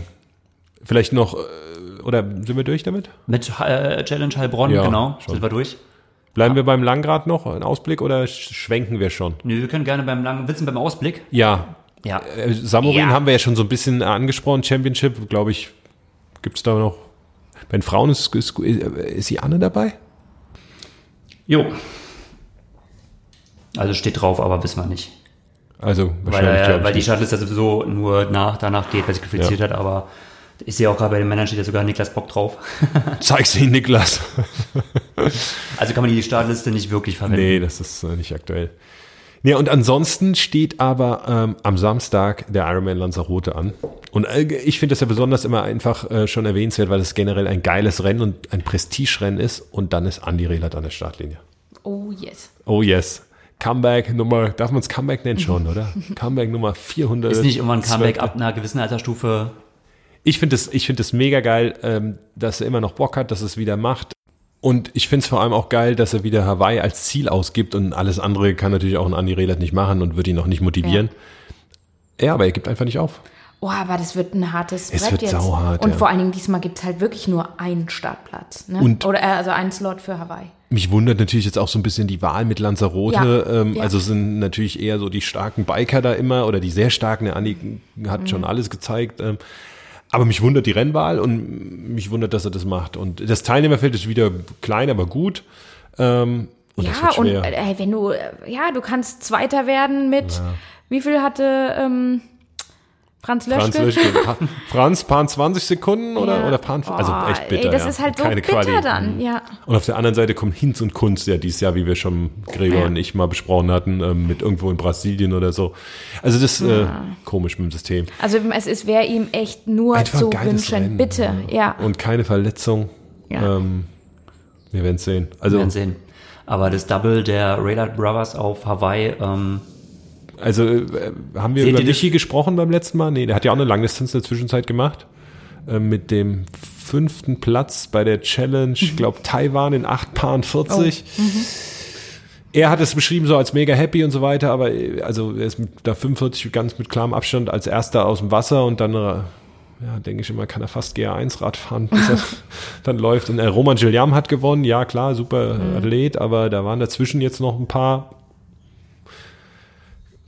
vielleicht noch, äh, oder sind wir durch damit? Mit äh, Challenge Heilbronn, Ja, genau, schon. sind wir durch. Bleiben wir beim Langrad noch, ein Ausblick, oder sch- schwenken wir schon? Nö, wir können gerne beim langen, willst du beim Ausblick? Ja, Ja. äh, Samurin Ja. haben wir ja schon so ein bisschen angesprochen, Championship, glaube ich, gibt's da noch, bei den Frauen ist, ist, ist die Anne dabei? Jo. Also steht drauf, aber wissen wir nicht. Also Weil, wahrscheinlich, ich weil die nicht. Shuttle ist ja sowieso nur nach, danach geht, weil sie qualifiziert hat, aber ich sehe auch gerade bei den Männern steht ja sogar Niklas Bock drauf. Zeig's ihnen, Niklas. Also kann man die Startliste nicht wirklich verwenden. Nee, das ist äh, nicht aktuell. Ja, und ansonsten steht aber ähm, am Samstag der Ironman Lanzarote an. Und äh, ich finde das ja besonders immer einfach äh, schon erwähnenswert, weil es generell ein geiles Rennen und ein Prestigerennen ist. Und dann ist Andi Rehlert an der Startlinie. Oh yes. Oh yes. Comeback Nummer, darf man es Comeback nennen schon, oder? Comeback Nummer 400. Ist nicht immer ein Comeback ab einer gewissen Altersstufe. Ich finde es ich finde es mega geil, ähm, dass er immer noch Bock hat, dass es wieder macht. Und ich finde es vor allem auch geil, dass er wieder Hawaii als Ziel ausgibt und alles andere kann natürlich auch ein Andi Rehlert nicht machen und wird ihn auch nicht motivieren. Ja, aber er gibt einfach nicht auf. Oh, aber das wird ein hartes Es Brett wird jetzt. sauhart, Und ja. vor allen Dingen diesmal gibt es halt wirklich nur einen Startplatz. Ne? Und- Oder äh, also einen Slot für Hawaii. Mich wundert natürlich jetzt auch so ein bisschen die Wahl mit Lanzarote. Ja, ähm, ja. Also sind natürlich eher so die starken Biker da immer oder die sehr starken. Der Andi hat Mhm. schon alles gezeigt. Ähm, aber mich wundert die Rennwahl und mich wundert, dass er das macht. Und das Teilnehmerfeld ist wieder klein, aber gut. Ähm, und das ja, und schwer. äh, wenn du, äh, ja, du kannst Zweiter werden mit, wie viel hatte ähm, Franz Löschke? Franz, Löschke. Franz, paar 20 Sekunden oder, Ja. oder paar, also Oh, echt bitter. Ey, das ja. ist halt so Keine bitter Quali. Mhm. dann, ja. Und auf der anderen Seite kommt Hinz und Kunst, ja dieses Jahr, wie wir schon Gregor Ja. und ich mal besprochen hatten, ähm, mit irgendwo in Brasilien oder so. Also das ist äh, komisch mit dem System. Also es, wäre ihm echt nur Einfach zu wünschen. Rennen. Bitte, ja. Und keine Verletzung. Ja. Ähm, wir werden es sehen. Wir Also, werden sehen. Aber das Double der Radar Brothers auf Hawaii, ähm, also äh, haben wir Seht über Michi gesprochen beim letzten Mal? Nee, der hat ja auch eine Langdistanz in der Zwischenzeit gemacht. Äh, mit dem fünften Platz bei der Challenge, ich glaube Taiwan in 8 Paaren 40. Er hat es beschrieben so als mega happy und so weiter, aber äh, also er ist mit da 45 ganz mit klarem Abstand als erster aus dem Wasser und dann äh, ja, denke ich immer, kann er fast GR1 Rad fahren, bis er dann läuft. Und äh, Roman Gilliam hat gewonnen, ja klar, super Athlet, aber da waren dazwischen jetzt noch ein paar.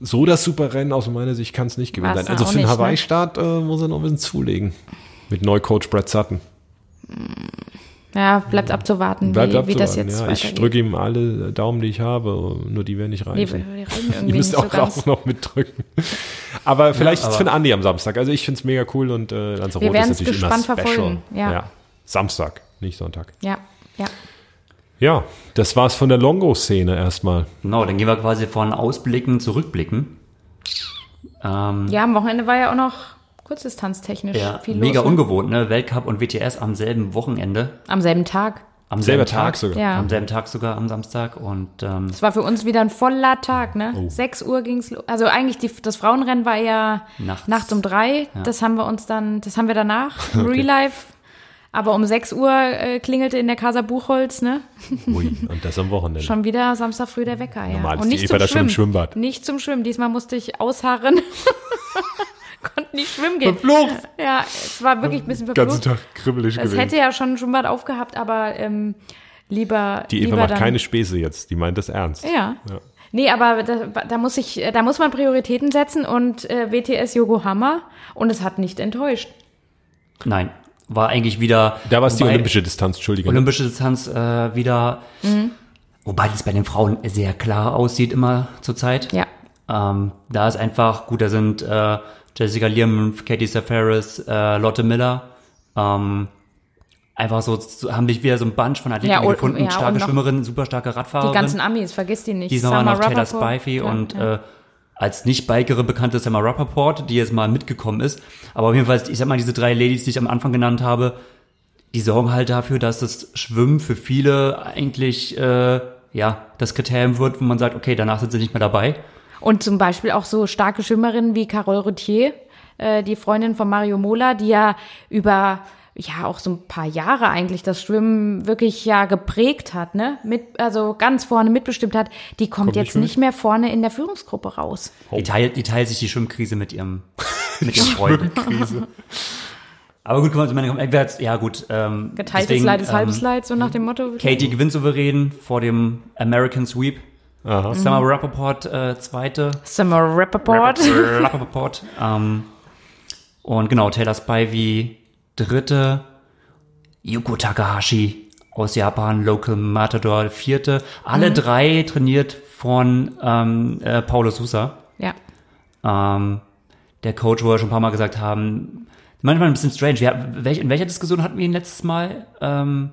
So das super Rennen aus meiner Sicht kann es nicht gewinnen sein. Also auch für den ne? Hawaii-Start äh, muss er noch ein bisschen zulegen. Mit Neucoach Brad Sutton. Ja, bleibt abzuwarten, Bleibt wie, wie das abzuwarten, jetzt ja. Ich drücke ihm alle Daumen, die ich habe, nur die werden nicht reichen. reden Ihr irgendwie müsst nicht so auch, auch noch mitdrücken. Aber vielleicht Ja, ist es aber- für den Andi am Samstag. Also ich finde es mega cool und äh, Lanzarote ist natürlich immer special. verfolgen, ja. Samstag, nicht Sonntag. Ja, ja. Ja, das war's von der Longo-Szene erstmal. genau, dann gehen wir quasi von Ausblicken zu Rückblicken. Ähm, Ja, am Wochenende war ja auch noch kurzdistanztechnisch ja, viel mega los. ne? ungewohnt, ne? Weltcup und WTS am selben Wochenende. Am selben Tag. Am selben Tag sogar. Ja. Am selben Tag sogar, am Samstag. Und ähm, Es war für uns wieder ein voller Tag, ne? Oh. 6 Uhr ging's los. Also eigentlich die, das Frauenrennen war ja Nachts. nachts, um drei. Das haben wir uns dann, das haben wir danach, im Real Life. Aber um 6 Uhr äh, klingelte in der Casa Buchholz, ne? Ui, und das am Wochenende. Schon wieder Samstag früh der Wecker, ja. Normal ist Und die nicht Eva zum da schon im Schwimmen. Schwimmbad. Nicht zum Schwimmen. Diesmal musste ich ausharren. Konnten nicht schwimmen gehen. Verflucht. Ja, es war wirklich ein bisschen Den ganzen verflucht. Tag kribbelig Es gewesen. hätte ja schon ein Schwimmbad aufgehabt, aber ähm, lieber. Die Eva lieber macht dann, keine Späße jetzt, die meint das ernst. Ja. Ja. Nee, aber da, da muss ich, da muss man Prioritäten setzen und äh, WTS Yokohama und es hat nicht enttäuscht. Nein, war eigentlich wieder. Da war es die olympische Distanz, Entschuldigung. Olympische Distanz äh, wieder. Mhm. Wobei das bei den Frauen sehr klar aussieht immer zurzeit. Ja. Ähm, da ist einfach, gut, da sind äh, Jessica Liam, Katie Safaris, äh, Lotte Miller. Ähm, einfach so, so haben dich wieder so ein Bunch von Athleten Ja, und- gefunden. ja, starke Schwimmerinnen, super starke Die Radfahrerin. ganzen Amis, vergiss die nicht. Die sind aber noch Taylor Spivey klar, und ja. äh, als Nicht-Bikerin bekannte Summer Rappaport, die jetzt mal mitgekommen ist. Aber auf jeden Fall, ich sag mal, diese drei Ladies, die ich am Anfang genannt habe, die sorgen halt dafür, dass das Schwimmen für viele eigentlich äh, ja das Kriterium wird, wo man sagt, okay, danach sind sie nicht mehr dabei. Und zum Beispiel auch so starke Schwimmerinnen wie Carole Routier, äh, die Freundin von Mario Mola, die ja über ja auch so ein paar Jahre eigentlich das Schwimmen wirklich ja geprägt hat, ne? Mit, also ganz vorne mitbestimmt hat, die kommt, Kommt jetzt nicht nicht mehr vorne in der Führungsgruppe raus. Die, teilt, die teilt sich die Schwimmkrise mit ihrem mit ihrem Freund. Krise. Aber gut, ich meine, ja gut. Ähm, Geteiltes deswegen, Leid ist ähm, halbes Leid, so nach dem Motto. Katie gewinnt souverän vor dem American Sweep. Aha. Summer Rappaport äh, zweite. Summer Rappaport. Rappaport. ähm, und genau, Taylor Spivey dritte. Yuko Takahashi aus Japan, Local Matador vierte. Alle drei trainiert von ähm, äh, Paulo Sousa. Ja. Ähm, der Coach, wo wir schon ein paar Mal gesagt haben, manchmal ein bisschen strange. Wir, welch, in welcher Diskussion hatten wir ihn letztes Mal? Ähm,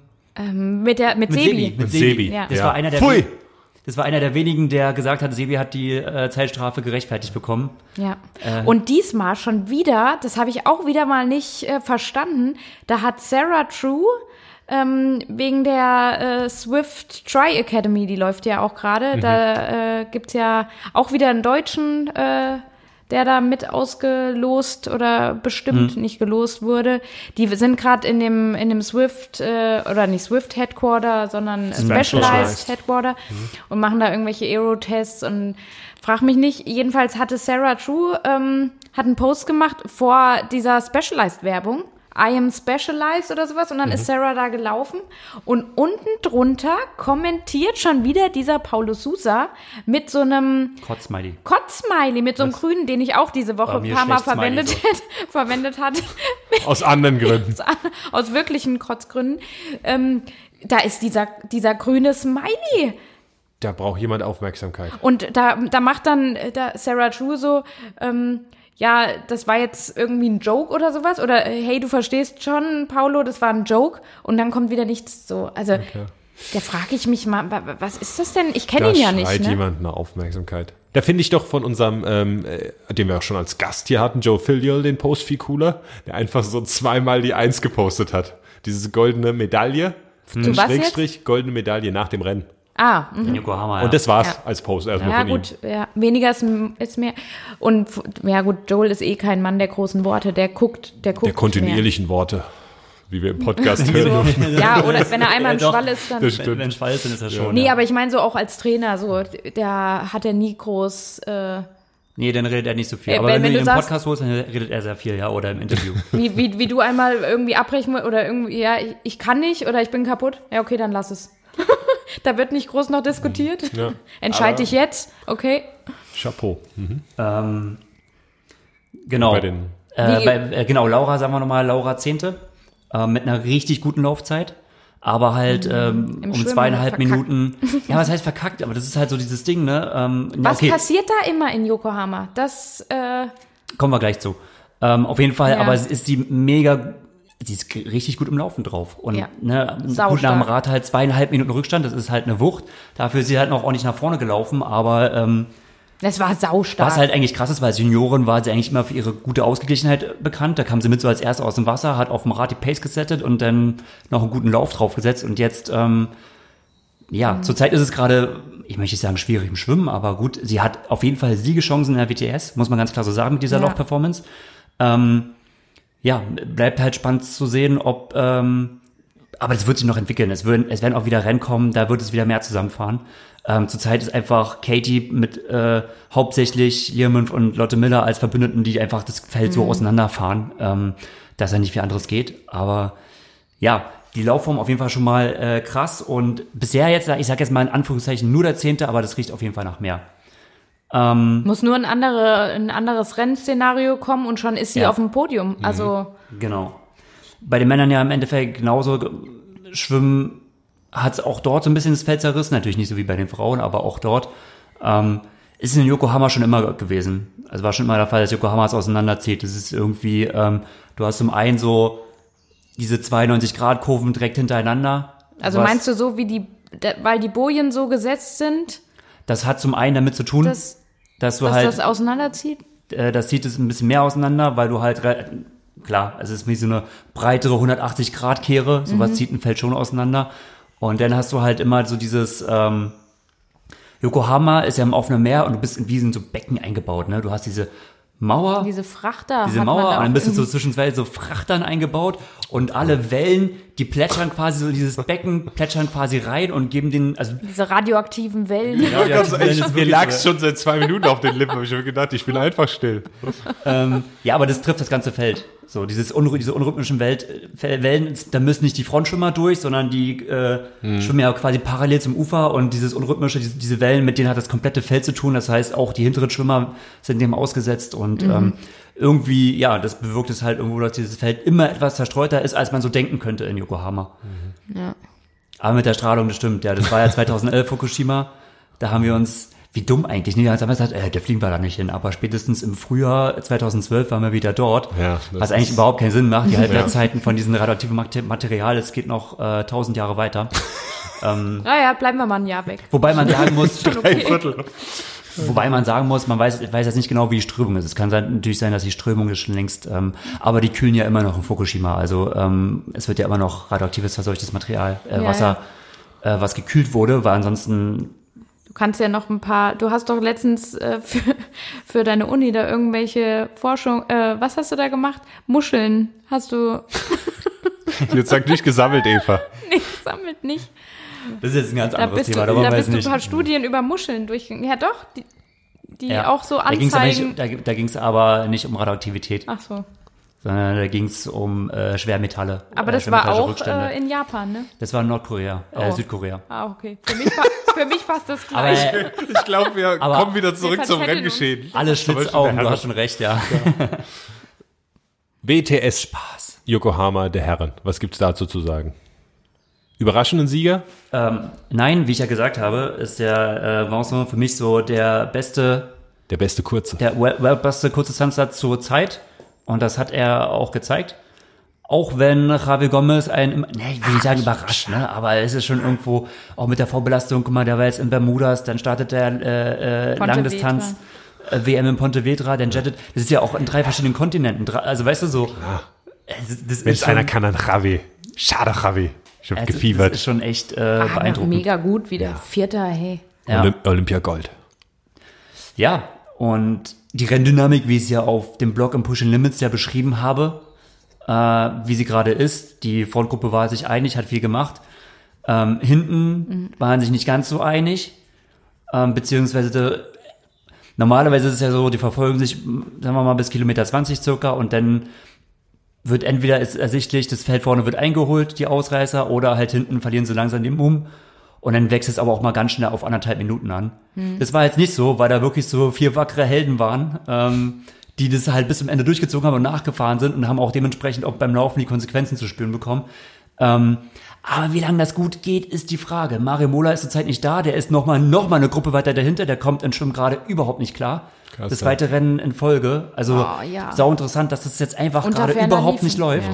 Mit der, mit, mit Sebi. Sebi. Mit Sebi. Ja. Das Ja. war einer der Pfui! Das war einer der wenigen, der gesagt hat, Sebi hat die äh, Zeitstrafe gerechtfertigt bekommen. Ja. Äh. Und diesmal schon wieder, das habe ich auch wieder mal nicht äh, verstanden, da hat Sarah True ähm, wegen der äh, Swift Tri Academy, die läuft ja auch gerade, Mhm. da äh, gibt's ja auch wieder einen Deutschen, äh, der da mit ausgelost oder bestimmt Mhm. nicht gelost wurde. Die sind gerade in dem in dem Swift äh, oder nicht Swift Headquarter, sondern Specialized, Specialized. Headquarter und machen da irgendwelche Aero-Tests und frag mich nicht. Jedenfalls hatte Sarah True ähm, hat einen Post gemacht vor dieser Specialized-Werbung. I am specialized oder sowas und dann ist Sarah da gelaufen und unten drunter kommentiert schon wieder dieser Paulo Sousa mit so einem Kotzmiley. Kotzsmiley, mit so einem grünen, den ich auch diese Woche ein paar Mal verwendet, so. verwendet hatte Aus anderen Gründen. aus wirklichen Kotzgründen. Ähm, da ist dieser, dieser grüne Smiley. Da braucht jemand Aufmerksamkeit. Und da, da macht dann äh, da Sarah True so, ähm, ja, das war jetzt irgendwie ein Joke oder sowas. Oder äh, hey, du verstehst schon, Paulo, das war ein Joke. Und dann kommt wieder nichts so. Also, da frage ich mich mal, wa- wa- was ist das denn? Ich kenne Da ihn ja schreit nicht. Ne? jemand nach Aufmerksamkeit. Da finde ich doch von unserem, ähm, äh, den wir auch schon als Gast hier hatten, Joe Filial, den Post viel cooler, der einfach so zweimal die Eins gepostet hat. Diese goldene Medaille. Schrägstrich, goldene Medaille nach dem Rennen. Ah, mhm. In Yokohama. Und das war's Ja. als Post erstmal ja von gut, ja, weniger ist, ist mehr. Und ja gut, Joel ist eh kein Mann der großen Worte, der guckt, der guckt ihm. Der kontinuierlichen Worte, wie wir im Podcast hören. Mehr. Ja, oder wenn er einmal im Ja. Schwall ist, dann. Das wenn, stimmt. wenn Schwall ist, dann ist er schon. Nee, ja. aber ich meine so auch als Trainer, so, der hat ja nie groß, äh, Nee, dann redet er nicht so viel. Äh, aber wenn- wenn, du ihn im sagst- Podcast holst, dann redet er sehr viel, ja, oder im Interview. wie, wie, wie du einmal irgendwie abbrechen oder irgendwie, ja, ich, ich kann nicht oder ich bin kaputt. Ja, okay, dann lass es. da wird nicht groß noch diskutiert. Ja. Entscheid dich jetzt, okay. Chapeau. Mhm. ähm, genau. Bei den Äh, bei, äh, genau, Laura, sagen wir nochmal, Laura Zehnte, äh, mit einer richtig guten Laufzeit. Aber halt ähm, Mhm. Im um Schwimmen zweieinhalb verkackt. Minuten. Ja, was heißt verkackt? Aber das ist halt so dieses Ding, ne? Ähm, Was okay, passiert da immer in Yokohama? Das, äh, kommen wir gleich zu. Ähm, auf jeden Fall, Ja. aber es ist die mega, die ist richtig gut im Laufen drauf. Und Ja. ne, gut Saustark. nach dem Rad halt zweieinhalb Minuten Rückstand, das ist halt eine Wucht. Dafür ist sie halt noch ordentlich nach vorne gelaufen, aber ähm, das war saustark. Was halt eigentlich krass ist, weil als Juniorin war sie eigentlich immer für ihre gute Ausgeglichenheit äh, bekannt. Da kam sie mit so als Erste aus dem Wasser, hat auf dem Rad die Pace gesettet und dann noch einen guten Lauf draufgesetzt. Und jetzt, ähm, ja, Mhm. zurzeit ist es gerade, ich möchte nicht sagen schwierig im Schwimmen, aber gut, sie hat auf jeden Fall Siegechancen in der WTS, muss man ganz klar so sagen mit dieser Ja. Laufperformance. Ähm, ja, bleibt halt spannend zu sehen, ob, ähm, aber das wird sich noch entwickeln. Es werden, es werden auch wieder Rennen kommen, da wird es wieder mehr zusammenfahren. Ähm, zurzeit ist einfach Katie mit äh, hauptsächlich Learmonth und Lotte Miller als Verbündeten, die einfach das Feld so auseinanderfahren, ähm, dass da nicht viel anderes geht. Aber ja, die Laufform auf jeden Fall schon mal äh, krass und bisher jetzt, ich sag jetzt mal in Anführungszeichen nur der Zehnte, aber das riecht auf jeden Fall nach mehr. Muss nur ein, andere, ein anderes Rennszenario kommen und schon ist sie Ja. auf dem Podium. Also, Genau. Bei den Männern ja im Endeffekt genauso ge- schwimmen hat es auch dort so ein bisschen das Feld zerrissen, natürlich nicht so wie bei den Frauen, aber auch dort. Ähm, ist in Yokohama schon immer gewesen. Also war schon immer der Fall, dass Yokohama es auseinanderzieht. Das ist irgendwie, ähm, du hast zum einen so diese 92 Grad Kurven direkt hintereinander. also meinst du so, wie die, weil die Bojen so gesetzt sind, Das hat zum einen damit zu tun, dass, dass du dass halt das auseinanderzieht? äh, das zieht es ein bisschen mehr auseinander, weil du halt, klar, es ist wie so eine breitere 180 Grad Kehre, sowas zieht ein Feld schon auseinander. Und dann hast du halt immer so dieses, ähm, Yokohama ist ja im offenen Meer und du bist in wie in so Becken eingebaut, ne? Du hast diese Mauer, diese, Diese Frachter. man Mauer und dann bist du so irgendwie- zwischenzeitlich so Frachtern eingebaut und alle Wellen, die plätschern quasi so dieses Becken, plätschern quasi rein und geben den, also diese radioaktiven Wellen. ja, Ganz das ehrlich, ist mir lag schon seit zwei Minuten auf den Lippen. Hab Ich habe gedacht, ich bin einfach still. Ähm, ja, aber das trifft das ganze Feld. So, dieses unrhy diese unrhythmischen Welt, Wellen, da müssen nicht die Frontschwimmer durch, sondern die äh, schwimmen ja quasi parallel zum Ufer und dieses unrhythmische, diese, diese Wellen, mit denen hat das komplette Feld zu tun. Das heißt, auch die hinteren Schwimmer sind dem ausgesetzt und ähm, irgendwie, ja, das bewirkt es halt irgendwo, dass dieses Feld immer etwas zerstreuter ist, als man so denken könnte in Yokohama. Ja. Aber mit der Strahlung, das stimmt, ja, das war ja 2011 Fukushima. Da haben wir uns, wie dumm eigentlich, nicht? Da haben wir gesagt, äh, da fliegen wir da nicht hin. Aber spätestens im Frühjahr 2012 waren wir wieder dort. Ja, das was eigentlich überhaupt keinen Sinn macht. Die Halbwertszeiten von diesem radioaktiven Mate- Material, es geht noch äh, 1000 Jahre weiter. Naja, bleiben wir mal ein Jahr weg. Wobei man sagen muss, Ein Viertel. Wobei man sagen muss, man weiß, weiß jetzt nicht genau, wie die Strömung ist. Es kann sein, natürlich sein, dass die Strömung ist schon längst, ähm, aber die kühlen ja immer noch in Fukushima. Also ähm, es wird ja immer noch radioaktives verseuchtes Material, äh, Ja, Wasser, Äh, was gekühlt wurde, weil ansonsten Du kannst ja noch ein paar, du hast doch letztens äh, für, für deine Uni da irgendwelche Forschung, äh, was hast du da gemacht? Muscheln hast du, Jetzt sag nicht gesammelt, Eva. nee, sammelt nicht. Das ist jetzt ein ganz Da anderes bist, Thema, du, da da bist du nicht. ein paar Studien über Muscheln durchgegangen. Ja doch, die, die Ja. auch so Da aber anzeigen. da, da ging es aber nicht um Radioaktivität, Ach so. sondern da ging es um äh, Schwermetalle. Aber äh, das war schwermetallische auch äh, in Japan, ne? Das war in Nordkorea, äh, Oh. Südkorea. Ah, okay. Für mich, war, für mich fast das Aber gleiche. Ich glaube, wir Aber- kommen wieder zurück zum. Renngeschehen. alle Schlitzaugen, du hast schon recht, ja. WTS Spaß. Yokohama der Herren. Was gibt's dazu zu sagen? Überraschenden Sieger? ähm, nein, wie ich ja gesagt habe, ist der äh, Vincent für mich so der beste, Der beste Kurze. der wel- weltbeste Kurzdistanzler zur Zeit. Und das hat er auch gezeigt. Auch wenn Javi Gomez einen, im- ne, ich will nicht sagen überrascht, ne, aber es ist schon irgendwo, auch mit der Vorbelastung, guck mal, der war jetzt in Bermudas, dann startet der äh, äh. Langdistanz, äh, WM in Pontevedra, dann jettet, das ist ja auch in drei verschiedenen Kontinenten, also weißt du so, das, das Wenn ist es einer kann, dann Javi. Schade, Javi. Ich habe also, das gefiebert. ist schon echt äh, Ah, beeindruckend. mega gut wieder. Vierter, hey. Ja. Olymp Olympia Gold. Ja, und die Renndynamik, wie ich es ja auf dem Blog im Push and Limits ja beschrieben habe, äh, wie sie gerade ist, die Frontgruppe war sich einig, hat viel gemacht. Ähm, hinten waren sich nicht ganz so einig, ähm, beziehungsweise normalerweise ist es ja so, die verfolgen sich, sagen wir mal, bis Kilometer 20 circa und dann wird entweder ist ersichtlich, das Feld vorne wird eingeholt, die Ausreißer, oder halt hinten verlieren sie langsam den Mumm. Und dann wächst es aber auch mal ganz schnell auf anderthalb Minuten an. Das war jetzt nicht so, weil da wirklich so vier wackere Helden waren, ähm, die das halt bis zum Ende durchgezogen haben und nachgefahren sind und haben auch dementsprechend auch beim Laufen die Konsequenzen zu spüren bekommen. Ähm, aber wie lange das gut geht, ist die Frage. Mario Mola ist zurzeit nicht da, der ist nochmal noch mal eine Gruppe weiter dahinter, der kommt in Schwimmen gerade überhaupt nicht klar. Krass, das ja. zweite Rennen in Folge. Also Oh, ja. sau interessant, dass das jetzt einfach gerade überhaupt Liefen, nicht läuft.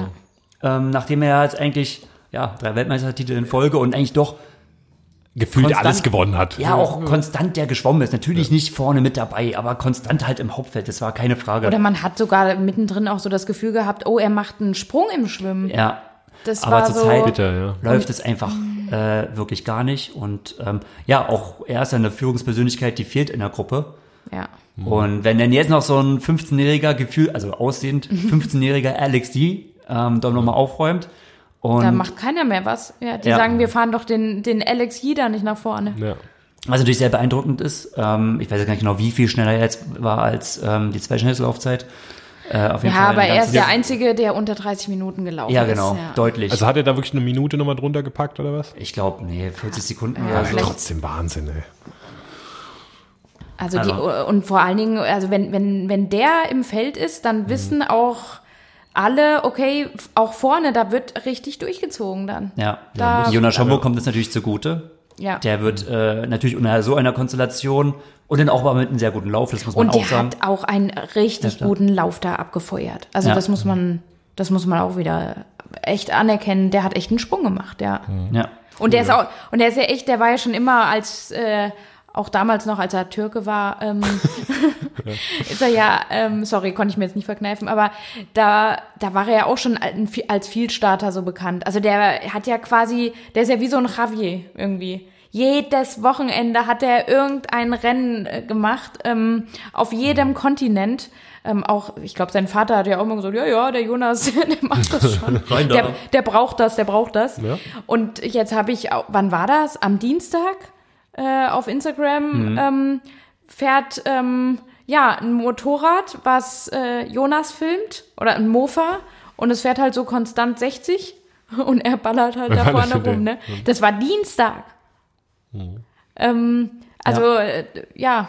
Ähm, nachdem er jetzt eigentlich ja, drei Weltmeistertitel in Folge und eigentlich doch Gefühlt Konstant- alles gewonnen hat. ja auch konstant der geschwommen ist. Natürlich nicht vorne mit dabei, aber konstant halt im Hauptfeld. Das war keine Frage. Oder man hat sogar mittendrin auch so das Gefühl gehabt, oh, er macht einen Sprung im Schwimmen. ja, Das aber war zurzeit so. Bitter, ja. läuft es einfach äh, wirklich gar nicht. Und ähm, ja, auch er ist ja eine Führungspersönlichkeit, die fehlt in der Gruppe. Ja. Und wenn dann jetzt noch so ein 15-jähriger Gefühl, also aussehend 15-jähriger Alex D ähm, doch nochmal aufräumt. Und Da macht keiner mehr was. Ja, die Ja. sagen, wir fahren doch den, den Alex Jeder nicht nach vorne. Ja. Was natürlich sehr beeindruckend ist. Ähm, ich weiß ja gar nicht genau, wie viel schneller er jetzt war als ähm, die Zweischnellslaufzeit. Äh, auf jeden Ja, Fall aber er ist der Einzige, der unter 30 Minuten gelaufen Ja, ist. genau, deutlich. Also hat er da wirklich eine Minute nochmal drunter gepackt oder was? ich glaube, nee, 40 Sekunden Ja, oder so. Trotzdem Wahnsinn, ey. Also, die, Also- und vor allen Dingen, also wenn, wenn, wenn der im Feld ist, Mhm. dann wissen auch alle, okay, auch vorne, da wird richtig durchgezogen dann. Ja, Da- Jonas Schomburg kommt es natürlich zugute. Ja. Der wird äh, natürlich unter so einer Konstellation und dann auch mal mit einem sehr guten Lauf, das muss man Und auch der sagen. hat auch einen richtig klar. guten Lauf da abgefeuert. Also Ja. das muss man, das muss man auch wieder echt anerkennen. Der hat echt einen Sprung gemacht, ja. Ja. Und der ist auch, und der ist ja echt, der war ja schon immer als, äh, auch damals noch, als er Türke war, ähm, ist er ja, ähm, sorry, konnte ich mir jetzt nicht verkneifen, aber da, da war er ja auch schon als Vielstarter so bekannt. Also der hat ja quasi, der ist ja wie so ein Javier irgendwie. Jedes Wochenende hat er irgendein Rennen äh, gemacht, ähm, auf jedem Kontinent. Ähm, auch, ich glaube, sein Vater hat ja auch immer gesagt, ja, ja, der Jonas, der macht das schon. Rein da. Der, der braucht das, der braucht das. Ja. Und jetzt habe ich, wann war das? Am Dienstag äh, auf Instagram Mhm. ähm, fährt ähm, ja ein Motorrad, was äh, Jonas filmt oder ein Mofa und es fährt halt so konstant 60 und er ballert halt da vorne rum. Ne? Das war Dienstag. Ähm, also äh, ja,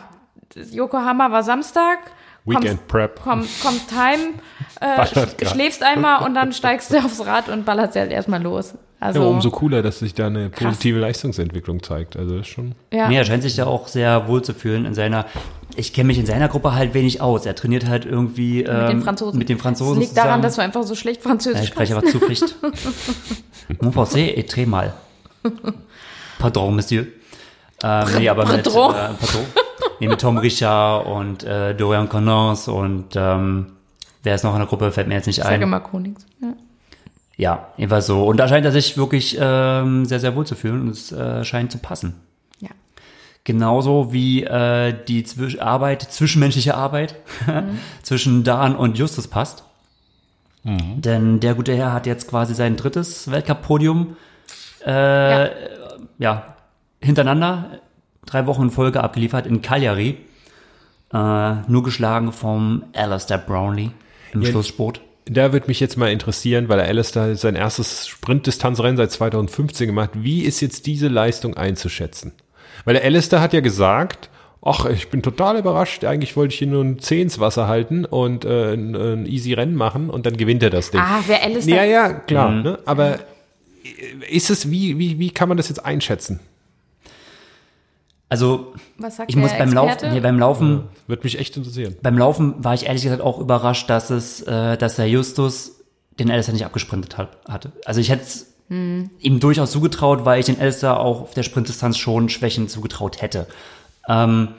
Yokohama war Samstag. Weekend Prep. Komm, kommst heim, äh, schläfst einmal und dann steigst du aufs Rad und ballerst halt erstmal los. Also, Ja, umso cooler, dass sich da eine positive Leistungsentwicklung zeigt. Also das ist schon. ja. Nee, er scheint sich da auch sehr wohl zu fühlen in seiner. Ich kenne mich in seiner Gruppe halt wenig aus. Er trainiert halt irgendwie ähm, mit den Franzosen. Mit den Franzosen Das liegt daran, zusammen. dass du einfach so schlecht ja, Französisch ich spreche aber zu Pflicht. Mon français est très mal. Pardon, Monsieur. Ähm, nee, aber mit, äh, Pardon. pardon. Nee, mit Tom Richard und äh, Dorian Connors und ähm, wer ist noch in der Gruppe, fällt mir jetzt nicht Ich sage ein. immer Konings. Ja. Ja, jedenfalls so. Und da scheint er sich wirklich ähm, sehr, sehr wohl zu fühlen und es äh, scheint zu passen. ja. Genauso wie äh, die Zwisch Arbeit, zwischenmenschliche Arbeit zwischen Dan und Justus passt. Denn der gute Herr hat jetzt quasi sein drittes Weltcup-Podium äh, ja. hintereinander, drei Wochen in Folge abgeliefert in Cagliari. Äh, nur geschlagen vom Alistair Brownlee im Ja. Schlusssport. Da würde mich jetzt mal interessieren, weil der Alistair sein erstes Sprintdistanzrennen seit 2015 gemacht. Wie ist jetzt diese Leistung einzuschätzen? Weil der Alistair hat ja gesagt, ach, ich bin total überrascht. Eigentlich wollte ich hier nur ein Zeh ins Wasser halten und äh, ein, ein easy Rennen machen und dann gewinnt er das Ding. Ah, wer Alice ja, ja, klar. Ne? Aber ist es, wie, wie, wie kann man das jetzt einschätzen? Also Was sagt ich muss beim Laufen, nee, beim Laufen Würde mich echt interessieren. Beim Laufen war ich ehrlich gesagt auch überrascht, dass es, äh, dass der Justus den Alistair nicht abgesprintet hat, hatte. Also ich hätte es ihm durchaus zugetraut, weil ich den Alistair auch auf der Sprintdistanz schon Schwächen zugetraut hätte. Ähm,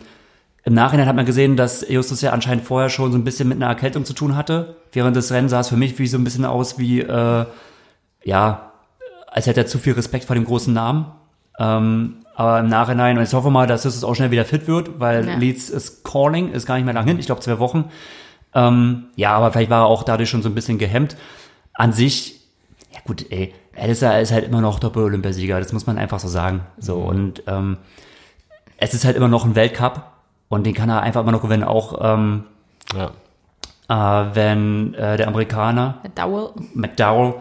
Im Nachhinein hat man gesehen, dass Justus ja anscheinend vorher schon so ein bisschen mit einer Erkältung zu tun hatte. Während des Rennens sah es für mich wie so ein bisschen aus wie, äh, ja, als hätte er zu viel Respekt vor dem großen Namen. Ähm, aber im Nachhinein, und ich hoffe mal, dass Justus auch schnell wieder fit wird, weil Ja. Leeds ist calling, ist gar nicht mehr lang hin, ich glaube zwei Wochen. Ähm, ja, aber vielleicht war er auch dadurch schon so ein bisschen gehemmt. An sich, ja gut, ey, Alistair ist halt immer noch Doppel-Olympiasieger, das muss man einfach so sagen. So, und ähm, es ist halt immer noch ein Weltcup und den kann er einfach immer noch gewinnen, auch ähm, Ja. äh, wenn äh, der Amerikaner Dowell. McDowell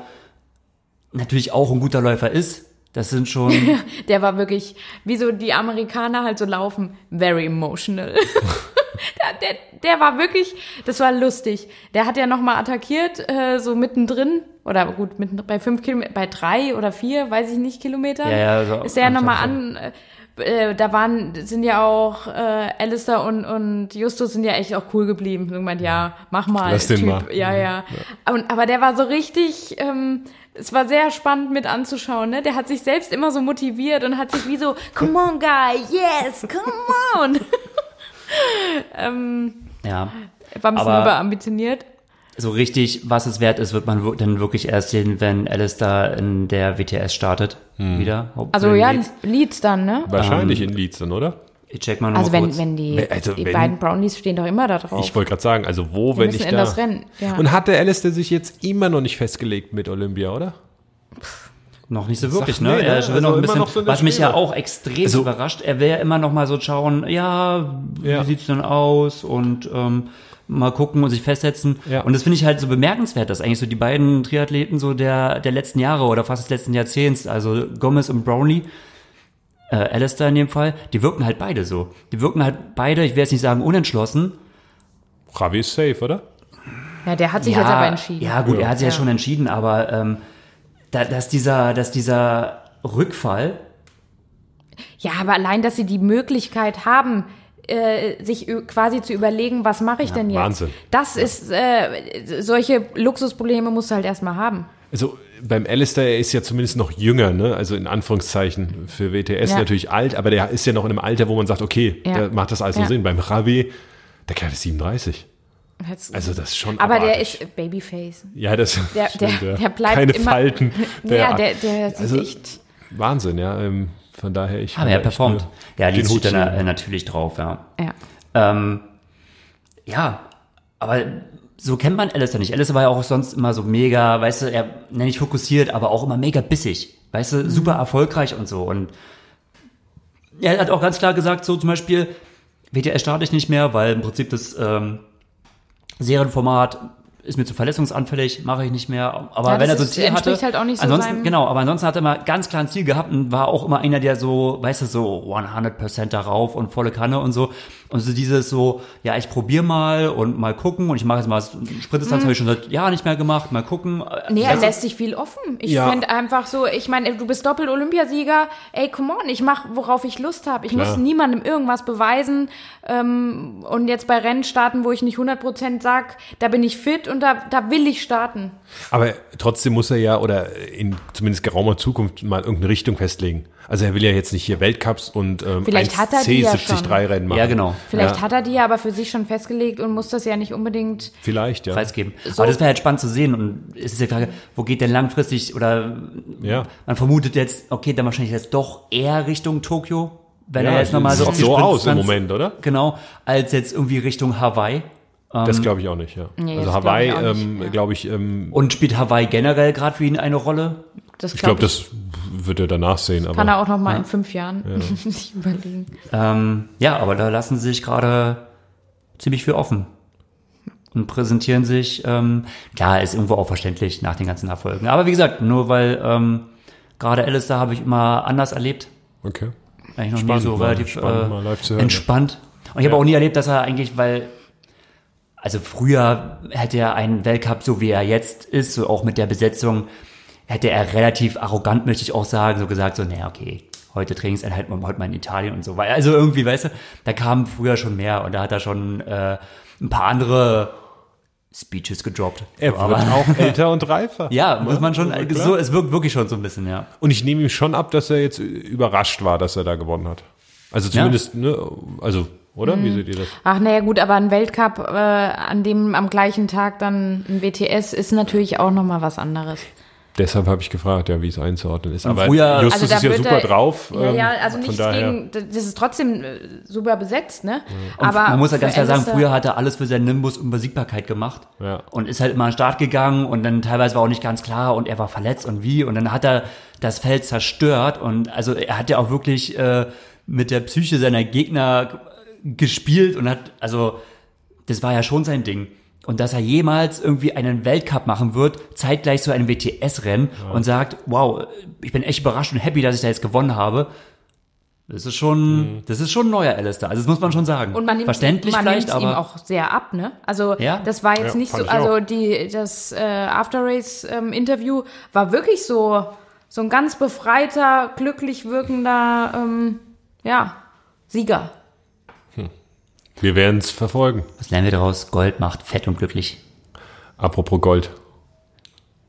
natürlich auch ein guter Läufer ist. Das sind schon, Der war wirklich, wie so die Amerikaner halt so laufen, very emotional. der, der, der war wirklich, das war lustig. Der hat ja nochmal attackiert, äh, so mittendrin, oder gut, mitten, bei fünf Kilometer, bei drei oder vier, weiß ich nicht, Kilometer. Ja, ja, so ist er ja nochmal an, äh, äh, da waren, sind ja auch, äh, Alistair und, und Justus sind ja echt auch cool geblieben. Und gemeint, ja, mach mal, Lass den Typ. mal. Ja, ja. Und, aber der war so richtig, ähm, es war sehr spannend mit anzuschauen, ne? Der hat sich selbst immer so motiviert und hat sich wie so, come on, guy, yes, come on. ähm, ja, war ein bisschen Aber- überambitioniert. so richtig, was es wert ist, wird man dann wirklich erst sehen, wenn Alistair in der WTS startet. Wieder. Also ja, Leeds. Leads dann, ne? Wahrscheinlich in Leeds dann, oder? Ich check mal noch Also mal wenn, kurz. wenn die, also die wenn- beiden Brownies stehen doch immer da drauf. Ich wollte gerade sagen, also wo, Die wenn müssen ich in da... das Rennen, ja. Und hat der Alistair sich jetzt immer noch nicht festgelegt mit Olympia, oder? Noch nicht so wirklich, Sag, ne? nee, ne? Er will Also noch ein bisschen, noch so was mich ja auch extrem Also- überrascht. Er ja immer noch mal so schauen, ja, Ja. wie sieht's denn aus und ähm, mal gucken und sich festsetzen. Ja. Und das finde ich halt so bemerkenswert, dass eigentlich so die beiden Triathleten so der, der letzten Jahre oder fast des letzten Jahrzehnts, also Gomez und Brownlee, äh, Alistair in dem Fall, die wirken halt beide so. Die wirken halt beide, ich will jetzt nicht sagen unentschlossen, Ravi ist safe, oder? Ja, der hat sich jetzt aber entschieden. Ja, gut, Ja. er hat sich ja. Ja. schon entschieden, aber ähm, da, dass, dieser, dass dieser Rückfall, Ja, aber allein, dass sie die Möglichkeit haben, äh, sich quasi zu überlegen, was mache ich denn jetzt? Wahnsinn. Das ist, äh, solche Luxusprobleme musst du halt erstmal haben. Also beim Alistair, er ist ja zumindest noch jünger, ne? Also in Anführungszeichen für WTS Ja. natürlich alt, aber der ist ja noch in einem Alter, wo man sagt, okay, Ja. da macht das also Ja. Sinn. Beim Ravi, der Kerl ist 37. Jetzt- Also das ist schon aber der abartig. ist Babyface. ja, das Der, stimmt, der, der bleibt Keine immer. Falten. ja, der, der sieht also- echt. Wahnsinn, ja. Ähm, von daher, ich aber er performt. Ja, den die Hut dann ziehen. äh, natürlich drauf, ja. Ja. Ähm, ja, aber so kennt man Alistair nicht. Alistair war ja auch sonst immer so mega, weißt du, er nenne ich fokussiert, aber auch immer mega bissig. Weißt du, super erfolgreich und so. Und er hat auch ganz klar gesagt, so zum Beispiel, WTS starte ich nicht mehr, weil im Prinzip das ähm, Serienformat ist mir zu verletzungsanfällig, mache ich nicht mehr. Aber Ja, wenn er so ein Ziel hatte, halt auch nicht so ansonsten, genau, aber ansonsten hat er mal ganz klar ein Ziel gehabt und war auch immer einer, der so, weißt du, so 100% darauf und volle Kanne und so. Und so dieses so, ja, ich probiere mal und mal gucken und ich mache jetzt mal Sprintdistanz, habe ich schon seit Jahren nicht mehr gemacht, mal gucken. Nee, er lässt sich viel offen. Ich Ja. finde einfach so, ich meine, du bist Doppel-Olympiasieger. Ey, come on, ich mache, worauf ich Lust habe. Ich Klar. muss niemandem irgendwas beweisen. Ähm, und jetzt bei Rennen starten, wo ich nicht 100% sag, da bin ich fit und da, da will ich starten. Aber trotzdem muss er ja, oder in zumindest geraumer Zukunft, mal irgendeine Richtung festlegen. Also er will ja jetzt nicht hier Weltcups und ähm, Vielleicht hat er die ja 1C73 Rennen machen. Ja, genau. Vielleicht Ja. hat er die ja aber für sich schon festgelegt und muss das ja nicht unbedingt. Vielleicht, ja. preisgeben. Aber das wäre halt spannend zu sehen. Und es ist die Frage, wo geht denn langfristig oder Ja. man vermutet jetzt, okay, dann wahrscheinlich jetzt doch eher Richtung Tokio, wenn Ja, er jetzt nochmal so sieht auf die so aus im Moment, oder? Genau, als jetzt irgendwie Richtung Hawaii. Das glaube ich auch nicht, ja. Nee, also glaub Hawaii, ich auch nicht, ähm, ja. glaube ich, ähm, Und spielt Hawaii generell gerade für ihn eine Rolle? Das ich glaub glaube, das wird er danach sehen. Aber kann er auch noch mal in fünf Jahren sich überlegen. Ähm, ja, aber da lassen sie sich gerade ziemlich viel offen. Und präsentieren sich, ähm, klar, ist irgendwo auch verständlich nach den ganzen Erfolgen. Aber wie gesagt, nur weil ähm, gerade Alistair habe ich immer anders erlebt. Okay. Eigentlich noch Spannend, nie so mal- relativ spannend, äh, mal live zu hören, entspannt. Und ich habe Ja. auch nie erlebt, dass er eigentlich, weil, also früher hätte er einen Weltcup, so wie er jetzt ist, so auch mit der Besetzung, hätte er relativ arrogant, möchte ich auch sagen, so gesagt, so, naja, okay, heute Trainingseinheit, heute mal in Italien und so. Weil, also irgendwie, weißt du, da kam früher schon mehr und da hat er schon äh, ein paar andere Speeches gedroppt. Er wird auch älter und reifer. ja, muss man schon, Ja, so, es wirkt wirklich schon so ein bisschen, ja. Und ich nehme ihm schon ab, dass er jetzt überrascht war, dass er da gewonnen hat. Also zumindest, ne, also, oder? Wie seht ihr das? Ach naja gut, aber ein Weltcup, äh, an dem am gleichen Tag dann ein WTS ist natürlich auch noch mal was anderes. Deshalb habe ich gefragt, ja, wie es einzuordnen ist. Aber früher- Justus Also ist ja super er- drauf. Ja, ja, ähm, also nichts daher. gegen, das ist trotzdem äh, super besetzt, ne? Und Aber man muss ja ganz klar sagen, früher hat er alles für seinen Nimbus und Besiegbarkeit gemacht. Ja. Und ist halt immer an den Start gegangen und dann teilweise war auch nicht ganz klar und er war verletzt und wie. Und dann hat er das Feld zerstört und also er hat ja auch wirklich äh, mit der Psyche seiner Gegner gespielt und hat, also das war ja schon sein Ding. Und dass er jemals irgendwie einen Weltcup machen wird, zeitgleich zu einem WTS-Rennen und sagt, wow, ich bin echt überrascht und happy, dass ich da jetzt gewonnen habe. Das ist schon, das ist schon ein neuer Alistair. Also das muss man schon sagen. Und man nimmt, Verständlich man vielleicht, nimmt ihm aber auch sehr ab, ne? Also Ja? das war jetzt Ja, nicht so, also die das äh, After Race ähm, Interview war wirklich so so ein ganz befreiter, glücklich wirkender, ähm, ja Sieger. Wir werden es verfolgen. was lernen wir daraus? Gold macht fett und glücklich. Apropos Gold.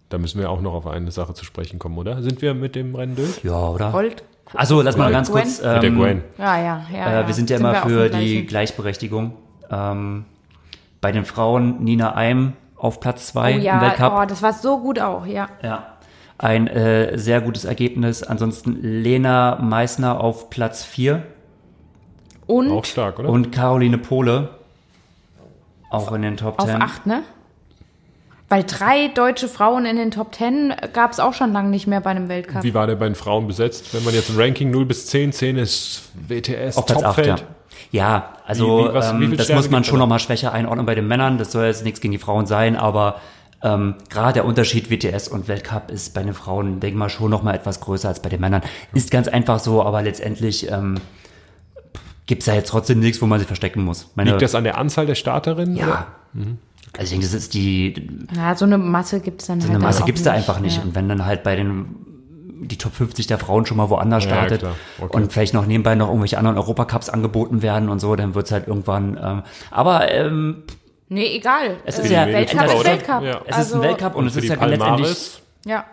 Da müssen wir auch noch auf eine Sache zu sprechen kommen, oder? Sind wir mit dem Rennen durch? Ja, oder? Gold. Also lass mal ganz kurz. Gwen? Ähm, Mit der Gwen. Ja, ja, ja. Äh, wir sind ja Sind immer für die. Gleichberechtigung. Ähm, bei den Frauen Nina Eim auf Platz zwei Oh im ja, Weltcup. oh, das war so gut auch, ja. Ja. Ein äh, sehr gutes Ergebnis. Ansonsten Lena Meissner auf Platz vier Und Auch stark, oder? und Caroline Pohle auch in den Top auf Ten. acht, ne? Weil drei deutsche Frauen in den Top Ten gab es auch schon lange nicht mehr bei einem Weltcup. Wie war der bei den Frauen besetzt? Wenn man jetzt ein Ranking 0 bis 10, 10 ist WTS, Auf Platz 8, Topfeld. ja. Ja, also Wie- wie- was- wie ähm, das muss man schon nochmal schwächer einordnen bei den Männern. Das soll jetzt nichts gegen die Frauen sein, aber ähm, gerade der Unterschied WTS und Weltcup ist bei den Frauen, denke ich mal, schon nochmal etwas größer als bei den Männern. Ist ganz einfach so, aber letztendlich ähm, gibt es da jetzt trotzdem nichts, wo man sich verstecken muss. Meine, Liegt das an der Anzahl der Starterinnen? ja. Also ich denke, das ist die, ja, so eine Masse gibt es dann so halt eine Masse gibt es da nicht. einfach nicht. Ja. Und wenn dann halt bei den die Top 50 der Frauen schon mal woanders Ja, startet klar. Okay. und vielleicht noch nebenbei noch irgendwelche anderen Europacups angeboten werden und so, dann wird es halt irgendwann. Ähm, aber ähm, Nee, egal. Es Äh, ist ja- Weltcup es ist ist- Weltcup. ja. es ist also, ein Weltcup und, Und es ist ja letztendlich. Ja.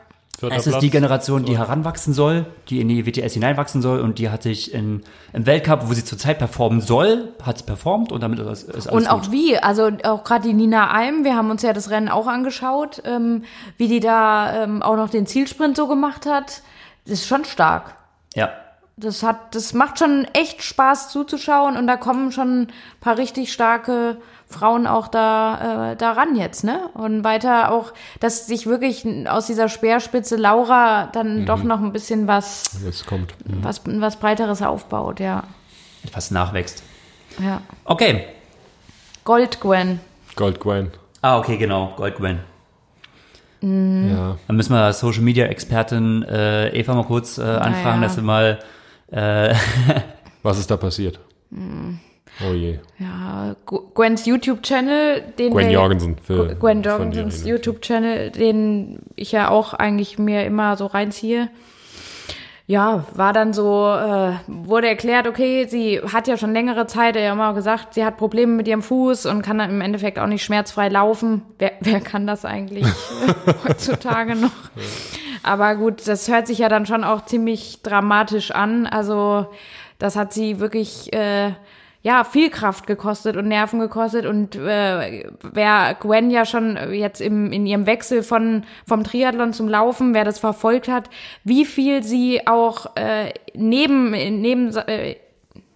Vierter Es ist Platz. die Generation, die heranwachsen soll, die in die WTS hineinwachsen soll und die hat sich in, im Weltcup, wo sie zurzeit performen soll, hat sie performt und damit ist, ist alles Und auch gut. wie, also auch gerade die Nina Alm, wir haben uns ja das Rennen auch angeschaut, ähm, wie die da ähm, auch noch den Zielsprint so gemacht hat. Das ist schon stark. Ja. Das hat, das macht schon echt Spaß zuzuschauen und da kommen schon ein paar richtig starke Frauen auch da, äh, da ran jetzt, ne? Und weiter auch, dass sich wirklich aus dieser Speerspitze Laura dann doch noch ein bisschen was, Das kommt. was, was breiteres aufbaut, ja. Etwas nachwächst. Ja. Okay. Gold Gwen. Gold Gwen. Ah, okay, genau. Gold Gwen. Mhm. Ja. Dann müssen wir Social Media Expertin äh, Eva mal kurz äh, anfragen, ja. dass wir mal äh, Was ist da passiert? Hm. Oh je. Ja, Gwens YouTube-Channel, den Gwen Jorgensen. Für, Gwen Jorgensens. YouTube-Channel, den ich ja auch eigentlich mir immer so reinziehe. Ja, war dann so, äh, wurde erklärt, okay, sie hat ja schon längere Zeit ja immer gesagt, sie hat Probleme mit ihrem Fuß und kann dann im Endeffekt auch nicht schmerzfrei laufen. Wer, wer kann das eigentlich heutzutage noch? Aber gut, das hört sich ja dann schon auch ziemlich dramatisch an. Also das hat sie wirklich äh, ja viel Kraft gekostet und Nerven gekostet. Und äh, wer Gwen ja schon jetzt im, in ihrem Wechsel von vom Triathlon zum Laufen, wer das verfolgt hat, wie viel sie auch äh, neben neben äh,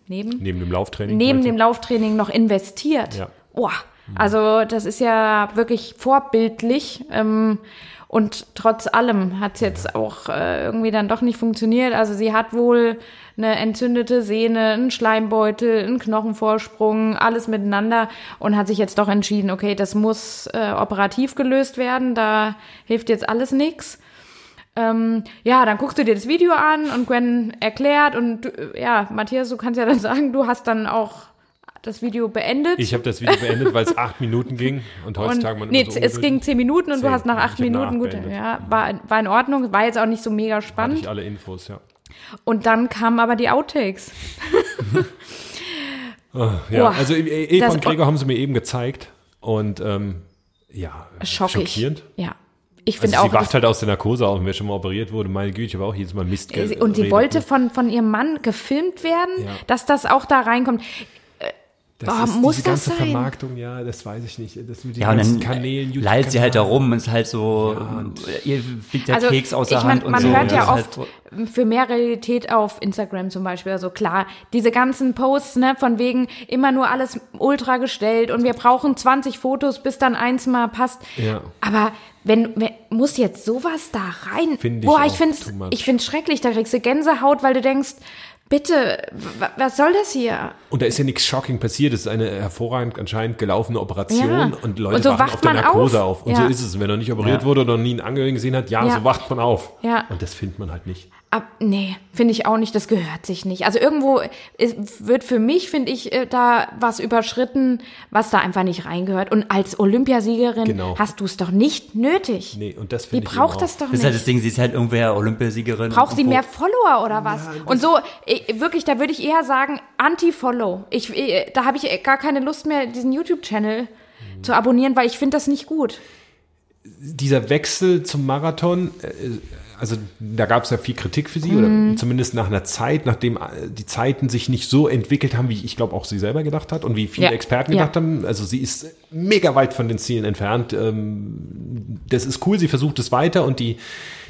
neben Neben dem Lauftraining. neben dem Lauftraining noch investiert. Ja. Boah, also das ist ja wirklich vorbildlich. Ähm, und trotz allem hat es jetzt auch äh, irgendwie dann doch nicht funktioniert. Also sie hat wohl eine entzündete Sehne, einen Schleimbeutel, einen Knochenvorsprung, alles miteinander und hat sich jetzt doch entschieden, okay, das muss äh, operativ gelöst werden. Da hilft jetzt alles nix. Ähm, ja, dann guckst du dir das Video an und Gwen erklärt und du, ja, Matthias, du kannst ja dann sagen, du hast dann auch das Video beendet. Ich habe das Video beendet, weil es acht Minuten ging und und, heutzutage man nee, so es ging zehn Minuten und du Zehn. hast nach acht Minuten, gut, ja, war, war in Ordnung, war jetzt auch nicht so mega hatte spannend. ich alle Infos, ja. Und dann kamen aber die Outtakes. Ja, Boah, also E- Eva das- und Gregor haben sie mir eben gezeigt und ähm, ja, Schockig. schockierend. Ja. Ich Also finde sie auch. wacht halt aus der Narkose auf wer schon mal operiert wurde, meine Güte, ich habe auch jedes Mal Mist und sie redet, wollte von, von ihrem Mann gefilmt werden, Ja. dass das auch da reinkommt. Das Oh, ist muss diese das ganze sein? Vermarktung, ja, das weiß ich nicht. Das mit den Ja, und ganzen dann Kanälen, lallt sie halt da rum und ist halt so, ihr fliegt der Also, Keks aus der ich mein, Hand und man so. hört Das ja halt oft so- für mehr Realität auf Instagram zum Beispiel. Also klar, diese ganzen Posts, ne, von wegen immer nur alles ultra gestellt und wir brauchen 20 Fotos, bis dann eins mal passt. Ja. Aber wenn, wenn muss jetzt sowas da rein? Find ich Boah, ich find's, ich find's schrecklich. Da kriegst du Gänsehaut, weil du denkst, bitte, was soll das hier? Und da ist ja nichts shocking passiert. Es ist eine hervorragend anscheinend gelaufene Operation Ja. und Leute Und so wachen auf der Narkose auf. auf. Und Ja. so ist es. Wenn er nicht operiert Ja. wurde oder noch nie einen Angehörigen gesehen hat, ja, Ja. so wacht man auf. Ja. Und das findet man halt nicht. Ab, nee, finde ich auch nicht, das gehört sich nicht. Also irgendwo ist, wird für mich, finde ich, äh, da was überschritten, was da einfach nicht reingehört. Und als Olympiasiegerin Genau. hast du es doch nicht nötig. Nee, und das finde ich braucht das doch Das ist halt das nicht. Ding, sie ist halt irgendwer Olympiasiegerin. Braucht sie mehr Follower oder was? Und so, äh, wirklich, da würde ich eher sagen, Anti-Follow. Ich, äh, da habe ich äh, gar keine Lust mehr, diesen YouTube-Channel Mhm. zu abonnieren, weil ich finde das nicht gut. Dieser Wechsel zum Marathon, äh, also da gab es ja viel Kritik für sie, Mhm. oder zumindest nach einer Zeit, nachdem äh, die Zeiten sich nicht so entwickelt haben, wie ich glaube auch sie selber gedacht hat und wie viele Ja. Experten Ja. gedacht haben. Also sie ist mega weit von den Zielen entfernt. Ähm, das ist cool, sie versucht es weiter und die,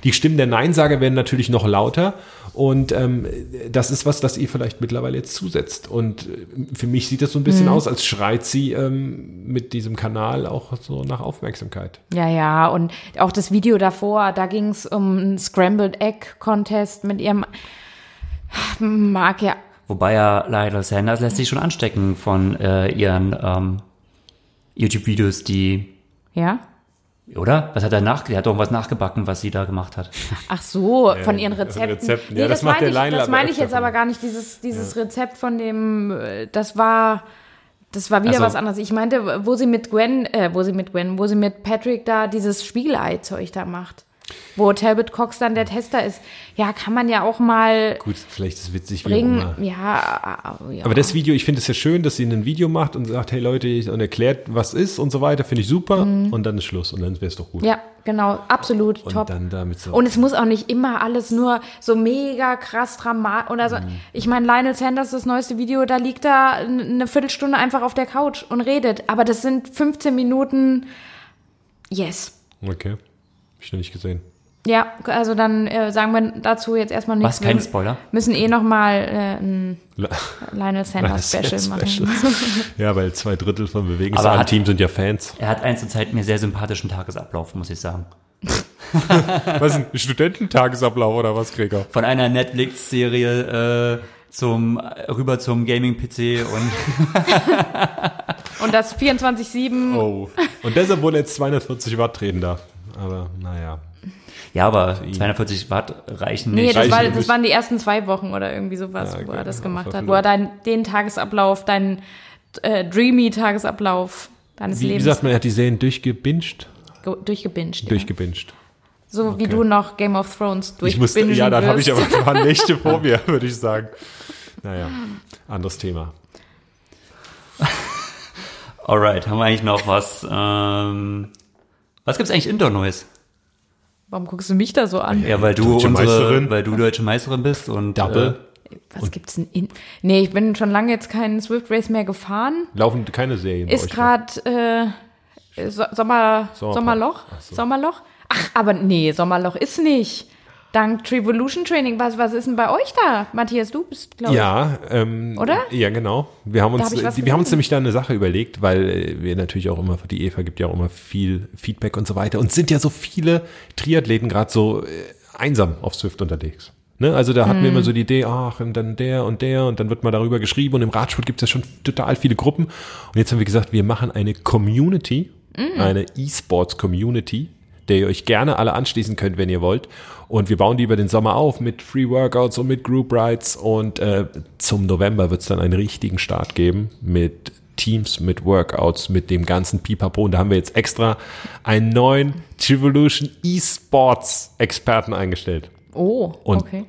die Stimmen der Neinsager werden natürlich noch lauter. Und ähm, das ist was, das ihr vielleicht mittlerweile jetzt zusetzt. Und äh, für mich sieht das so ein Mhm. bisschen aus, als schreit sie ähm, mit diesem Kanal auch so nach Aufmerksamkeit. Ja, ja, und auch das Video davor, da ging es um einen Scrambled Egg Contest mit ihrem mag ja. Wobei ja Lionel Sanders lässt sich schon anstecken von äh, ihren ähm, YouTube-Videos, die, Ja? Oder? Was hat er nach? Der hat doch irgendwas nachgebacken, was sie da gemacht hat. Ach so, von ihren von Rezepten. Rezepten. Ja, das macht meine der ich, das meine ich jetzt aber gar nicht, dieses, dieses Rezept von dem, äh, das war, das war wieder Ach so. was anderes. Ich meinte, wo sie mit Gwen, äh, wo sie mit Gwen, wo sie mit Patrick da dieses Spiegelei-Zeug da macht. Wo Talbot Cox dann der Tester ist. Ja, kann man ja auch mal Gut, vielleicht ist es witzig, wie bringen. immer. Ja, ja. Aber das Video, ich finde es ja schön, dass sie ein Video macht und sagt, hey Leute, und erklärt, was ist und so weiter, finde ich super. Und dann ist Schluss und dann wäre es doch gut. Mhm. Ja, genau, absolut und top. dann damit so. Und es muss auch nicht immer alles nur so mega krass dramatisch oder so. Mhm. Ich meine, Lionel Sanders, das neueste Video, da liegt da eine Viertelstunde einfach auf der Couch und redet. Aber das sind 15 Minuten. Yes. okay. Hab ich noch nicht gesehen. Ja, also dann äh, sagen wir dazu jetzt erstmal nichts. Was? Keine Wir Spoiler? müssen eh nochmal äh, ein La- Lionel Sanders Special machen. ja, weil zwei Drittel vom Aber Bewegungssaal hat- Team sind ja Fans. Er hat einen zurzeit mir sehr sympathischen Tagesablauf, muss ich sagen. Was ist ein Studententagesablauf oder was, Gregor? Von einer Netflix-Serie äh, zum rüber zum Gaming-PC und Und das 24-7. Oh. Und deshalb wohl jetzt 240 Watt treten darf. Aber naja. ja, aber 240 Watt reichen Nee, nicht. das, war, das waren die ersten zwei Wochen oder irgendwie sowas, Ja, wo er das gemacht hat. Wo er dein, den Tagesablauf, deinen äh, dreamy Tagesablauf deines Wie, wie Lebens sagt man, er hat die Serien durchgebinged? ge- durchgebinged. Ja. Durchgebinged. So wie du noch Game of Thrones durchbingen ja, dann habe ich aber ein paar Nächte vor mir, würde ich sagen. Naja, anderes Thema. Alright, haben wir eigentlich noch was? Ähm, was gibt's eigentlich Indoor Noise? Warum guckst du mich da so an? Ja, weil du Deutsche unsere, Meisterin. weil du deutsche Meisterin bist und Double. Was gibt's denn in. Nee, ich bin schon lange jetzt keinen Swift Race mehr gefahren. Laufen keine Serien Ist ne? gerade äh, so Sommer. Sommerloch? Ach so. Sommerloch? Ach, aber nee, Sommerloch ist nicht. Dank Trevolution Training. Was, was ist denn bei euch da? Matthias, du bist, glaube ich. Ja, ähm, Oder? Ja, genau. Wir haben uns, hab wir haben uns nämlich da eine Sache überlegt, weil äh, wir natürlich auch immer, die Eva gibt ja auch immer viel Feedback und so weiter. Und sind ja so viele Triathleten gerade so äh, einsam auf Swift unterwegs. Ne? Also da hatten wir Mhm. immer so die Idee, ach, und dann der und der und dann wird mal darüber geschrieben und im Radsport gibt es ja schon total viele Gruppen. Und jetzt haben wir gesagt, wir machen eine Community, Mhm. eine E-Sports-Community, der ihr euch gerne alle anschließen könnt, wenn ihr wollt. Und wir bauen die über den Sommer auf mit Free Workouts und mit Group Rides. Und äh, zum November wird es dann einen richtigen Start geben mit Teams, mit Workouts, mit dem ganzen Pipapo. Und da haben wir jetzt extra einen neuen Trivolution E-Sports Experten eingestellt. Oh, Und- okay.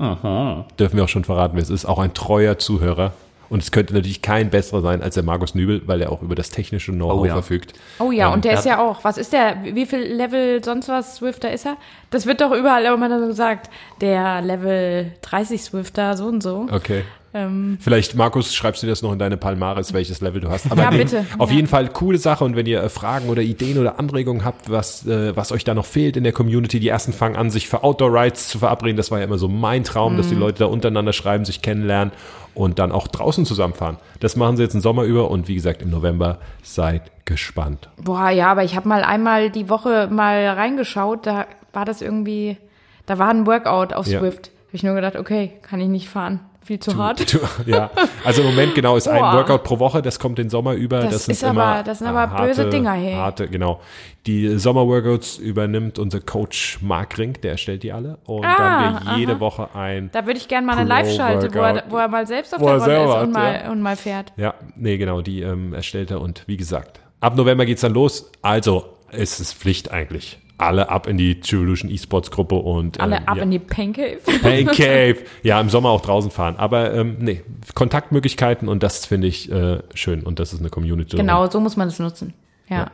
Dürfen wir auch schon verraten, wer es ist. Auch ein treuer Zuhörer. Und es könnte natürlich kein besserer sein als der Markus Nübel, weil er auch über das technische Know-how Oh ja. verfügt. Oh ja, Ähm, und der ist ja auch, was ist der, wie viel Level sonst was Swifter ist er? Das wird doch überall immer so gesagt, der Level 30 Swifter, so und so. Okay. Ähm, Vielleicht, Markus, schreibst du das noch in deine Palmares, welches Level du hast. Aber Ja, bitte. Auf Ja. jeden Fall coole Sache. Und wenn ihr äh, Fragen oder Ideen oder Anregungen habt, was, äh, was euch da noch fehlt in der Community, die ersten fangen an, sich für Outdoor-Rides zu verabreden. Das war ja immer so mein Traum, dass die Mhm. Leute da untereinander schreiben, sich kennenlernen und dann auch draußen zusammenfahren. Das machen sie jetzt im Sommer über und wie gesagt, im November seid gespannt. boah, ja, aber ich habe mal einmal die Woche mal reingeschaut, da war das irgendwie, da war ein Workout auf Ja. Swift. Habe ich nur gedacht, okay, kann ich nicht fahren. Viel zu hart. Du, ja, also im Moment genau ist ein Boah. Workout pro Woche, das kommt den Sommer über. Das Das, sind ist aber- immer das sind aber böse harte, Dinger, hey. Harte, genau. Die Sommerworkouts übernimmt unser Coach Mark Rink, der erstellt die alle. Und Ah, da haben wir jede aha. Woche ein. Da würde ich gerne mal eine Live-Schalte, wo er, wo er mal selbst auf der er Rolle ist und, mal, ja. und mal fährt. Ja, nee, genau, die ähm, erstellt er und wie gesagt, ab November geht's dann los. Also es ist Pflicht eigentlich. Alle ab in die Evolution Esports Gruppe und Alle ähm, ab ja. in die Pancave. Pain Cave. Ja, im Sommer auch draußen fahren. Aber ähm, nee, Kontaktmöglichkeiten und das finde ich äh, schön. Und das ist eine Community. Genau, so muss man es nutzen. Ja. Ja.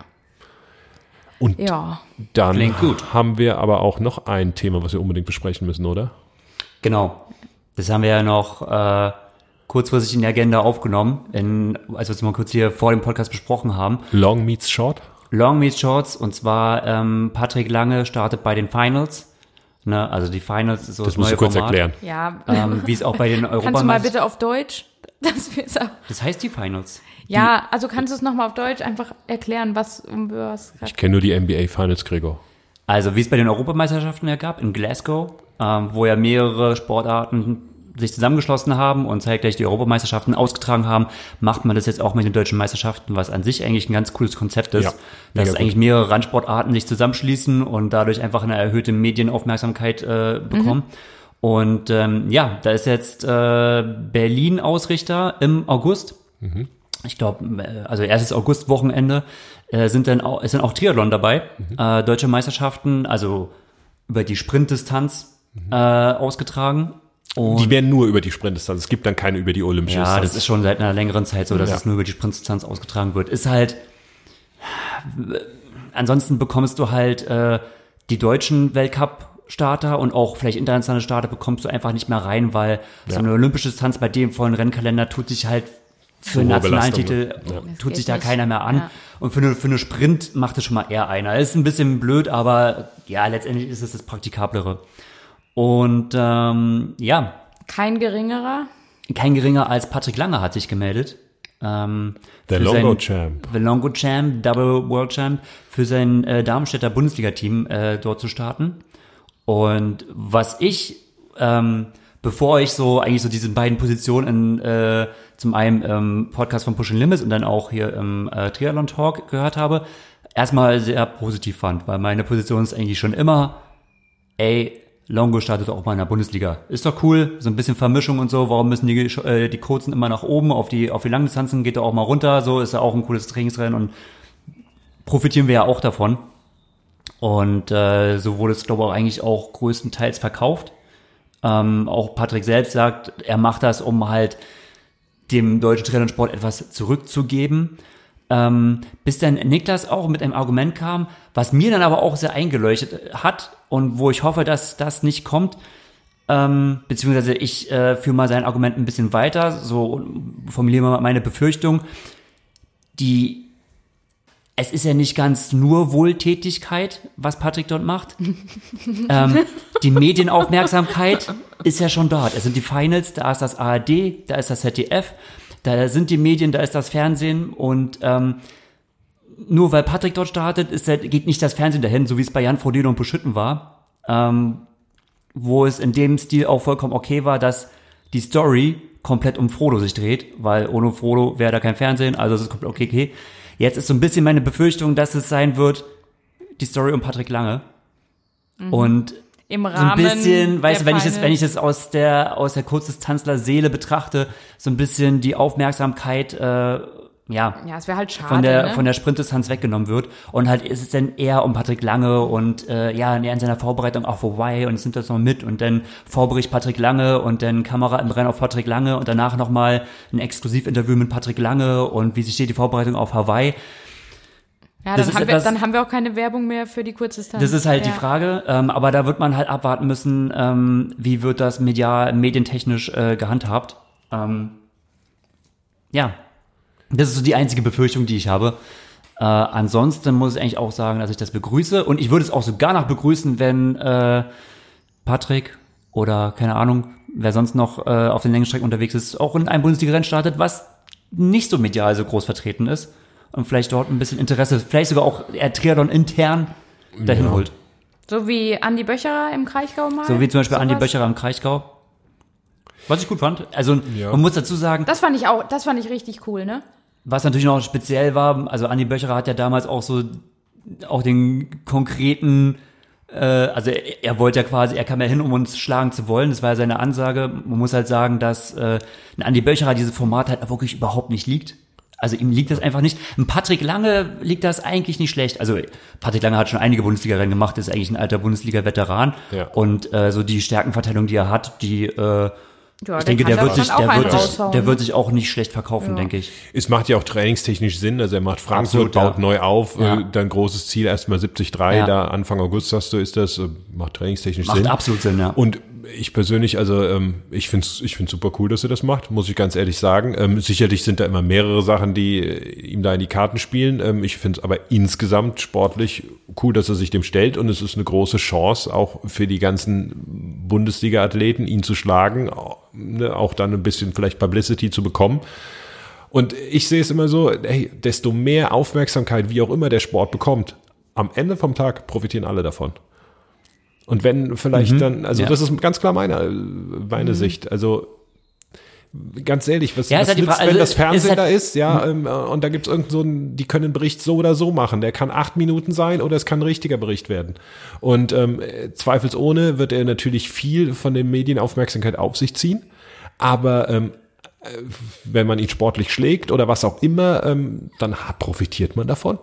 Und Ja. dann Klingt gut. haben wir aber auch noch ein Thema, was wir unbedingt besprechen müssen, oder? Genau. Das haben wir ja noch äh, kurzfristig in die Agenda aufgenommen, in, als wir es mal kurz hier vor dem Podcast besprochen haben. Long meets short. Long Meets Shorts und zwar ähm, Patrick Lange startet bei den Finals. Ne, also die Finals ist so Das das, musst neue du kurz Format. erklären. Ja. Ähm, wie es auch bei den Kannst du mal Europameisterschaften. bitte auf Deutsch? Das sagen. Das heißt die Finals. Ja, also kannst du es nochmal auf Deutsch einfach erklären, was um was Ich kenne nur die NBA Finals, Gregor. Also wie es bei den Europameisterschaften ja gab in Glasgow, ähm, wo ja mehrere Sportarten sich zusammengeschlossen haben und zeitgleich die Europameisterschaften ausgetragen haben, macht man das jetzt auch mit den deutschen Meisterschaften, was an sich eigentlich ein ganz cooles Konzept ist, Ja, dass gut. eigentlich mehrere Randsportarten sich zusammenschließen und dadurch einfach eine erhöhte Medienaufmerksamkeit äh, bekommen. Und ähm, ja, da ist jetzt äh, Berlin Ausrichter im August. Ich glaube, also erstes Augustwochenende äh, sind dann auch, ist dann auch Triathlon dabei. Äh, deutsche Meisterschaften, also über die Sprintdistanz äh, ausgetragen. Und Die werden nur über die Sprintdistanz. Es gibt dann keine über die olympische ja, Distanz. das ist schon seit einer längeren Zeit so, dass Ja. es nur über die Sprintdistanz ausgetragen wird. Ist halt, ansonsten bekommst du halt äh, die deutschen Weltcup-Starter und auch vielleicht internationale Starter bekommst du einfach nicht mehr rein, weil so Ja. eine olympische Distanz bei dem vollen Rennkalender tut sich halt für einen nationalen Titel ja. Das tut sich da nicht. keiner mehr an. Ja. Und für eine, für eine Sprint macht es schon mal eher einer. Ist ein bisschen blöd, aber ja, letztendlich ist es das Praktikablere. Und ähm, ja, Kein geringerer. kein geringer als Patrick Lange hat sich gemeldet. Ähm, Der für Longo sein- Champ. The Longo Champ, Double World Champ, für sein äh, Darmstädter Bundesliga-Team äh, dort zu starten. Und was ich, ähm, bevor ich so eigentlich so diese beiden Positionen in, äh, zum einen im Podcast von Pushing Limits und dann auch hier im äh, Triathlon Talk gehört habe, erstmal sehr positiv fand, weil meine Position ist eigentlich schon immer, ey, Longo startet auch mal in der Bundesliga. Ist doch cool, so ein bisschen Vermischung und so. Warum müssen die, äh, die Kurzen immer nach oben auf die, auf die Langdistanzen? Geht er auch mal runter. So ist ja auch ein cooles Trainingsrennen und profitieren wir ja auch davon. Und äh, so wurde es, glaube ich, auch eigentlich auch größtenteils verkauft. Ähm, auch Patrick selbst sagt, er macht das, um halt dem deutschen Triathlon-Sport etwas zurückzugeben. Ähm, bis dann Niklas auch mit einem Argument kam, was mir dann aber auch sehr eingeleuchtet hat und wo ich hoffe, dass das nicht kommt, ähm, beziehungsweise ich äh, führe mal sein Argument ein bisschen weiter, so formuliere mal meine Befürchtung. Die, es ist ja nicht ganz nur Wohltätigkeit, was Patrick dort macht. ähm, die Medienaufmerksamkeit ist ja schon dort. Es sind die Finals, da ist das ARD, da ist das ZDF, da sind die Medien, da ist das Fernsehen und ähm, nur weil Patrick dort startet, ist geht nicht das Fernsehen dahin, so wie es bei Jan Frodeno und Buschütten war, ähm, wo es in dem Stil auch vollkommen okay war, dass die Story komplett um Frodo sich dreht, weil ohne Frodo wäre da kein Fernsehen, also es ist komplett okay, okay. Jetzt ist so ein bisschen meine Befürchtung, dass es sein wird, die Story um Patrick Lange. Und Im so ein Rahmen. bisschen, weißt du, wenn ich das, wenn ich das aus der aus der Kurzdistanzler Seele betrachte, so ein bisschen die Aufmerksamkeit, äh, ja, Ja, es wäre halt schade. von der ne? von der Sprintdistanz weggenommen wird und halt ist es dann eher um Patrick Lange und äh, ja in seiner Vorbereitung auf Hawaii und es nimmt das noch mit und dann Vorbericht Patrick Lange und dann Kamera im Rennen auf Patrick Lange und danach noch mal ein Exklusivinterview mit Patrick Lange und wie sich steht die Vorbereitung auf Hawaii. Ja, dann haben, wir, etwas- dann haben wir auch keine Werbung mehr für die Kurzdistanz. Das ist halt ja. die Frage, ähm, aber da wird man halt abwarten müssen, ähm, wie wird das medial, medientechnisch äh, gehandhabt. Ähm, ja, das ist so die einzige Befürchtung, die ich habe. Äh, ansonsten muss ich eigentlich auch sagen, dass ich das begrüße und ich würde es auch sogar noch begrüßen, wenn äh, Patrick oder keine Ahnung, wer sonst noch äh, auf den Längstrecken unterwegs ist, auch in einem Bundesliga-Rennen startet, was nicht so medial so groß vertreten ist und vielleicht dort ein bisschen Interesse, vielleicht sogar auch eher Triathlon intern dahin Ja. holt. So wie Andi Böcherer im Kraichgau mal. So wie zum Beispiel Andi Sowas. Böcherer im Kraichgau. Was ich gut fand. Also Ja. man muss dazu sagen, Das fand ich auch, das fand ich richtig cool, ne? was natürlich noch speziell war, also Andi Böcherer hat ja damals auch so auch den konkreten, äh, also er, er wollte ja quasi, er kam ja hin, um uns schlagen zu wollen. Das war ja seine Ansage. Man muss halt sagen, dass äh, ein Andi Böcherer dieses Format halt wirklich überhaupt nicht liegt. Also ihm liegt das einfach nicht. Ein Patrick Lange liegt das eigentlich nicht schlecht. Also Patrick Lange hat schon einige Bundesliga-Rennen gemacht, ist eigentlich ein alter Bundesliga-Veteran. Ja. Und äh, so die Stärkenverteilung, die er hat, die äh, Ja, Ich denke, der wird, sich, auch der, wird sich, der wird sich auch nicht schlecht verkaufen, Ja. denke ich. Es macht ja auch trainingstechnisch Sinn. Also er macht Frankfurt, Absolut, baut ja. neu auf, Ja. äh, dann großes Ziel, erstmal 73, Ja. da Anfang August hast du, ist das, äh, macht trainingstechnisch Macht Sinn. absolut Sinn, ja. Und ich persönlich, also ähm, ich finde es ich find's super cool, dass er das macht, muss ich ganz ehrlich sagen. Ähm, sicherlich sind da immer mehrere Sachen, die äh, ihm da in die Karten spielen. Ähm, ich finde es aber insgesamt sportlich cool, dass er sich dem stellt und es ist eine große Chance auch für die ganzen Bundesliga-Athleten, ihn zu schlagen, auch, ne, auch dann ein bisschen vielleicht Publicity zu bekommen. Und ich sehe es immer so, hey, desto mehr Aufmerksamkeit, wie auch immer der Sport bekommt, am Ende vom Tag profitieren alle davon. Und wenn vielleicht dann, also ja. das ist ganz klar meine, meine Sicht. Also ganz ehrlich, was, Ja, was halt nützt, Frage, wenn also das es Fernsehen ist da halt- ist, ja, ähm, äh, und da gibt's irgend so einen, die können einen Bericht so oder so machen. Der kann acht Minuten sein oder es kann ein richtiger Bericht werden. Und ähm, äh, zweifelsohne wird er natürlich viel von den Medienaufmerksamkeit auf sich ziehen. Aber ähm, äh, wenn man ihn sportlich schlägt oder was auch immer, ähm, dann profitiert man davon.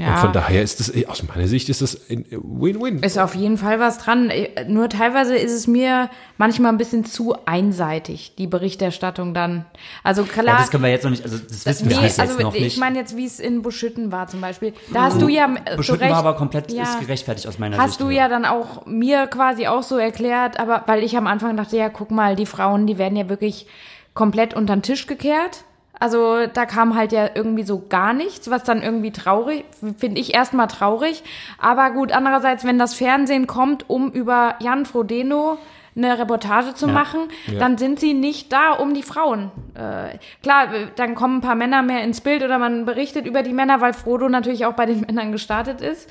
Ja. Und von daher ist das, aus meiner Sicht ist das ein Win-Win. Ist auf jeden Fall was dran. Nur teilweise ist es mir manchmal ein bisschen zu einseitig, die Berichterstattung dann. Also klar. Ja, das können wir jetzt noch nicht, also das wissen wir Nee, alles also jetzt noch ich nicht. meine jetzt, wie es in Buschütten war zum Beispiel. Da hast du ja äh, zu Beschütten Recht, war aber komplett ja, ist gerechtfertigt aus meiner Hast Sicht. du ja dann auch mir quasi auch so erklärt, aber weil ich am Anfang dachte, ja, guck mal, die Frauen, die werden ja wirklich komplett unter den Tisch gekehrt. Also da kam halt ja irgendwie so gar nichts, was dann irgendwie traurig, finde ich erstmal traurig. Aber gut, andererseits, wenn das Fernsehen kommt, um über Jan Frodeno eine Reportage zu Ja. machen, dann sind sie nicht da um die Frauen. Äh, klar, äh, dann kommen ein paar Männer mehr ins Bild oder man berichtet über die Männer, weil Frodo natürlich auch bei den Männern gestartet ist.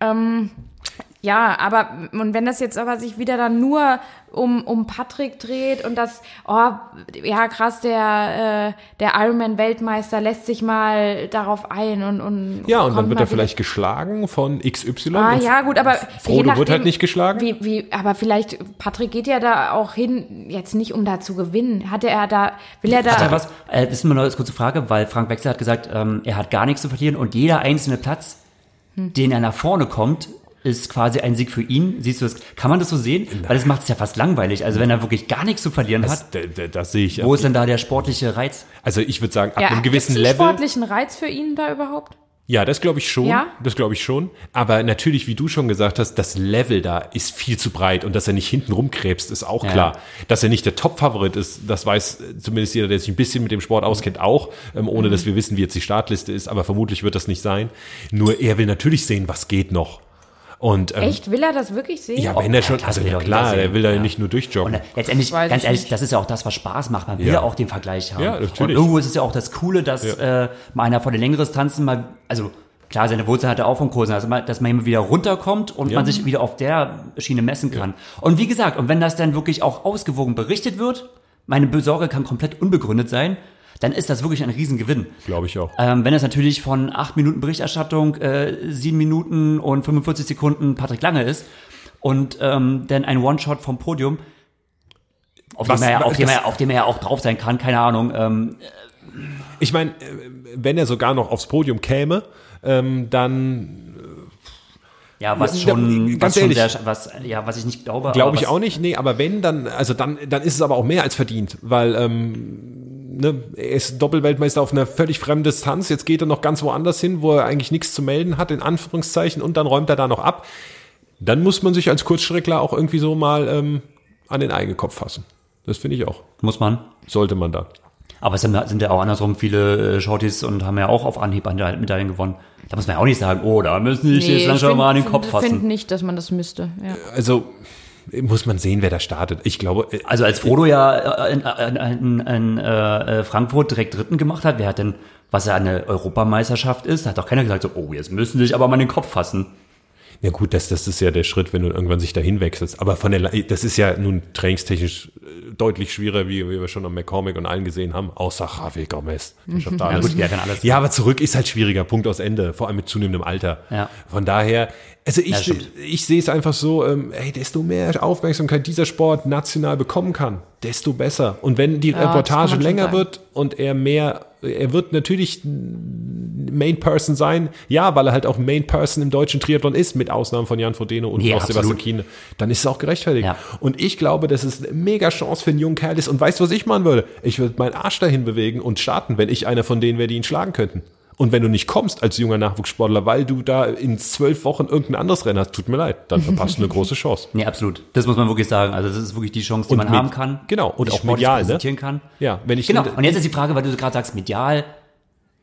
Ähm, ja, aber und wenn das jetzt aber sich wieder dann nur um, um Patrick dreht und das, oh, ja krass, der, äh, der Ironman-Weltmeister lässt sich mal darauf ein und, und Ja, und dann wird er vielleicht geschlagen von XY. Ah ja, gut, aber Frodo nachdem, wird halt nicht geschlagen. Wie, wie, aber vielleicht, Patrick geht ja da auch hin, jetzt nicht um da zu gewinnen. Hatte er da, will er da. Hat er was? Äh, das ist mal eine kurze Frage, weil Frank Wechsel hat gesagt, ähm, er hat gar nichts zu verlieren und jeder einzelne Platz, Hm. den er nach vorne kommt, ist quasi ein Sieg für ihn. Siehst du das? Kann man das so sehen? Weil das macht es ja fast langweilig. Also wenn er wirklich gar nichts zu verlieren hat, das, das, das, das sehe ich. wo ist denn da der sportliche Reiz? Also ich würde sagen, ab ja, einem gewissen Level. sportlichen Reiz für ihn da überhaupt? Ja, das glaube ich schon. Ja? Das glaube ich schon. Aber natürlich, wie du schon gesagt hast, das Level da ist viel zu breit und dass er nicht hinten rumkrebst, ist auch Ja. klar. Dass er nicht der Top-Favorit ist, das weiß äh, zumindest jeder, der sich ein bisschen mit dem Sport auskennt, auch, ähm, ohne dass wir wissen, wie jetzt die Startliste ist. Aber vermutlich wird das nicht sein. Nur er will natürlich sehen, was geht noch. Und ähm, Echt? Will er das wirklich sehen? ja, wenn er schon, klar, also ja, er klar, jeder er sehen. will da Ja. nicht nur durchjoggen. Und äh, letztendlich, Weiß ganz ich ehrlich, nicht. das ist ja auch das, was Spaß macht. Man will Ja. ja auch den Vergleich haben. Ja, natürlich. Und irgendwo ist es ja auch das Coole, dass äh, mal einer von den längeren Distanzen mal, also klar, seine Wurzeln hat er auch vom Kursen, also mal, dass man immer wieder runterkommt und Ja. man sich wieder auf der Schiene messen kann. Und wie gesagt, und wenn das dann wirklich auch ausgewogen berichtet wird, meine Besorge kann komplett unbegründet sein, dann ist das wirklich ein Riesengewinn. Glaube ich auch. Ähm, wenn es natürlich von 8 Minuten Berichterstattung, äh, 7 Minuten und 45 Sekunden Patrick Lange ist und ähm, dann ein One-Shot vom Podium, auf, Was- dem er, ja- auf, dem er, auf dem er auch drauf sein kann, keine Ahnung. Ähm, Ich meine, äh, wenn er sogar noch aufs Podium käme, ähm, dann ja, was schon, ganz was, schon ehrlich. sehr, was, ja, was ich nicht glaube. Glaube ich was, auch nicht, nee, aber wenn, dann, also dann, dann ist es aber auch mehr als verdient, weil ähm, ne, er ist Doppelweltmeister auf einer völlig fremden Distanz, jetzt geht er noch ganz woanders hin, wo er eigentlich nichts zu melden hat, in Anführungszeichen, und dann räumt er da noch ab. Dann muss man sich als Kurzstreckler auch irgendwie so mal ähm, an den eigenen Kopf fassen. Das finde ich auch. Muss man. Sollte man da. Aber es sind, ja auch andersrum viele äh, Shorties und haben ja auch auf Anhieb Medaillen Medaillen gewonnen. Da muss man ja auch nicht sagen, oh, da müssen sich jetzt langsam mal an den Kopf Ich finde fassen. nicht, dass man das müsste. Ja. Also muss man sehen, wer da startet. Ich glaube, äh, Also als Frodo ja äh, in, in, in, in äh, Frankfurt direkt Dritten gemacht hat, wer hat denn, was ja eine Europameisterschaft ist, hat doch keiner gesagt so, oh, jetzt müssen sie sich aber mal den Kopf fassen. Ja gut, das, das ist ja der Schritt, wenn du irgendwann sich dahin wechselst. Aber von der, Le- das ist ja nun trainingstechnisch äh, deutlich schwieriger, wie, wie wir schon am McCormick und allen gesehen haben, außer Javi Gomez. Der schafft da Ja alles. gut, der kann alles. Ja, aber zurück ist halt schwieriger, Punkt aus Ende, vor allem mit zunehmendem Alter. Ja. Von daher, also Ja, ich, stimmt. ich sehe es einfach so, ähm, ey, desto mehr Aufmerksamkeit dieser Sport national bekommen kann, desto besser. Und wenn die kann Reportage länger wird und er mehr, er wird natürlich Main Person sein? Ja, weil er halt auch Main Person im deutschen Triathlon ist, mit Ausnahmen von Jan Frodeno und Nee, auch Sebastian. Kiene. Dann ist es auch gerechtfertigt. Ja. Und ich glaube, dass es eine mega Chance für einen jungen Kerl ist. Und weißt du, was ich machen würde? Ich würde meinen Arsch dahin bewegen und starten, wenn ich einer von denen wäre, die ihn schlagen könnten. Und wenn du nicht kommst als junger Nachwuchssportler, weil du da in zwölf Wochen irgendein anderes Rennen hast, tut mir leid, dann verpasst du eine große Chance. Nee, absolut. Das muss man wirklich sagen. Also das ist wirklich die Chance, die Und man mit- haben kann. genau, und die auch medial, ne? kann. Ja, wenn ich Genau. finde- Und jetzt ist die Frage, weil du gerade sagst, medial.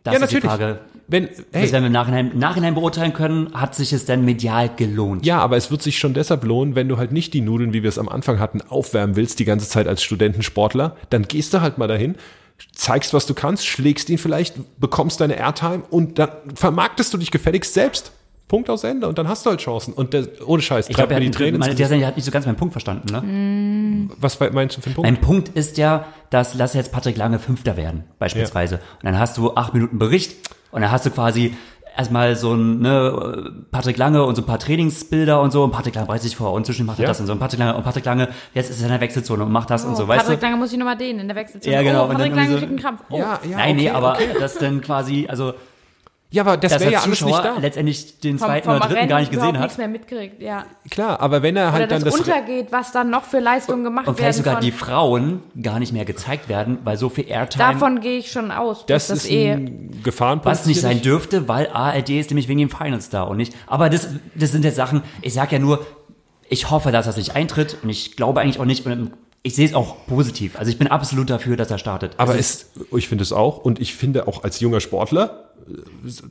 Das Ja, ist die natürlich. Frage. Wenn, Das hey, werden wir im Nachhinein, im Nachhinein beurteilen können. Hat sich es denn medial gelohnt? Ja, aber es wird sich schon deshalb lohnen, wenn du halt nicht die Nudeln, wie wir es am Anfang hatten, aufwärmen willst, die ganze Zeit als Studentensportler, dann gehst du halt mal dahin, zeigst, was du kannst, schlägst ihn vielleicht, bekommst deine Airtime und dann vermarktest du dich gefälligst selbst. Punkt aus Ende und dann hast du halt Chancen. Und der, ohne Scheiß, Ich glaube, mir die Tränen meine, der hat nicht so ganz meinen Punkt verstanden. Ne? Was meinst du für einen Punkt? Mein Punkt ist ja, dass lass jetzt Patrick Lange Fünfter werden, beispielsweise. Und dann hast du acht Minuten Bericht und dann hast du quasi erstmal so ein ne, Patrick Lange und so ein paar Trainingsbilder und so und Patrick Lange bereitet sich vor und zwischen macht er Ja. das und so und Patrick Lange und Patrick Lange jetzt ist er in der Wechselzone und macht das und so, weißt Patrick du? Lange muss ich nochmal den in der Wechselzone. Ja, genau. Oh, Und Patrick dann Lange irgendwie kriegt einen Krampf. Oh. ja, ja, Nein, nee, okay, aber okay. das dann quasi, also Ja, aber das wäre ja alles nicht Zuschauer da. letztendlich den Vom, zweiten vom oder dritten Rennen gar nicht gesehen nichts hat. mehr mitkriegt, ja. Klar, aber wenn er Oder halt das, dann das... untergeht, was dann noch für Leistungen gemacht Und werden. vielleicht sogar von, die Frauen gar nicht mehr gezeigt werden, weil so viel Airtime davon gehe ich schon aus. das dass das ist eh ein Gefahrenpunkt. Was nicht sein dürfte, weil ARD ist nämlich wegen den Finals da und nicht. Aber das, das sind jetzt Sachen, ich sag ja nur, ich hoffe, dass das nicht eintritt und ich glaube eigentlich auch nicht und ich sehe es auch positiv. Also ich bin absolut dafür, dass er startet. Aber es ist, ich finde es auch und ich finde auch als junger Sportler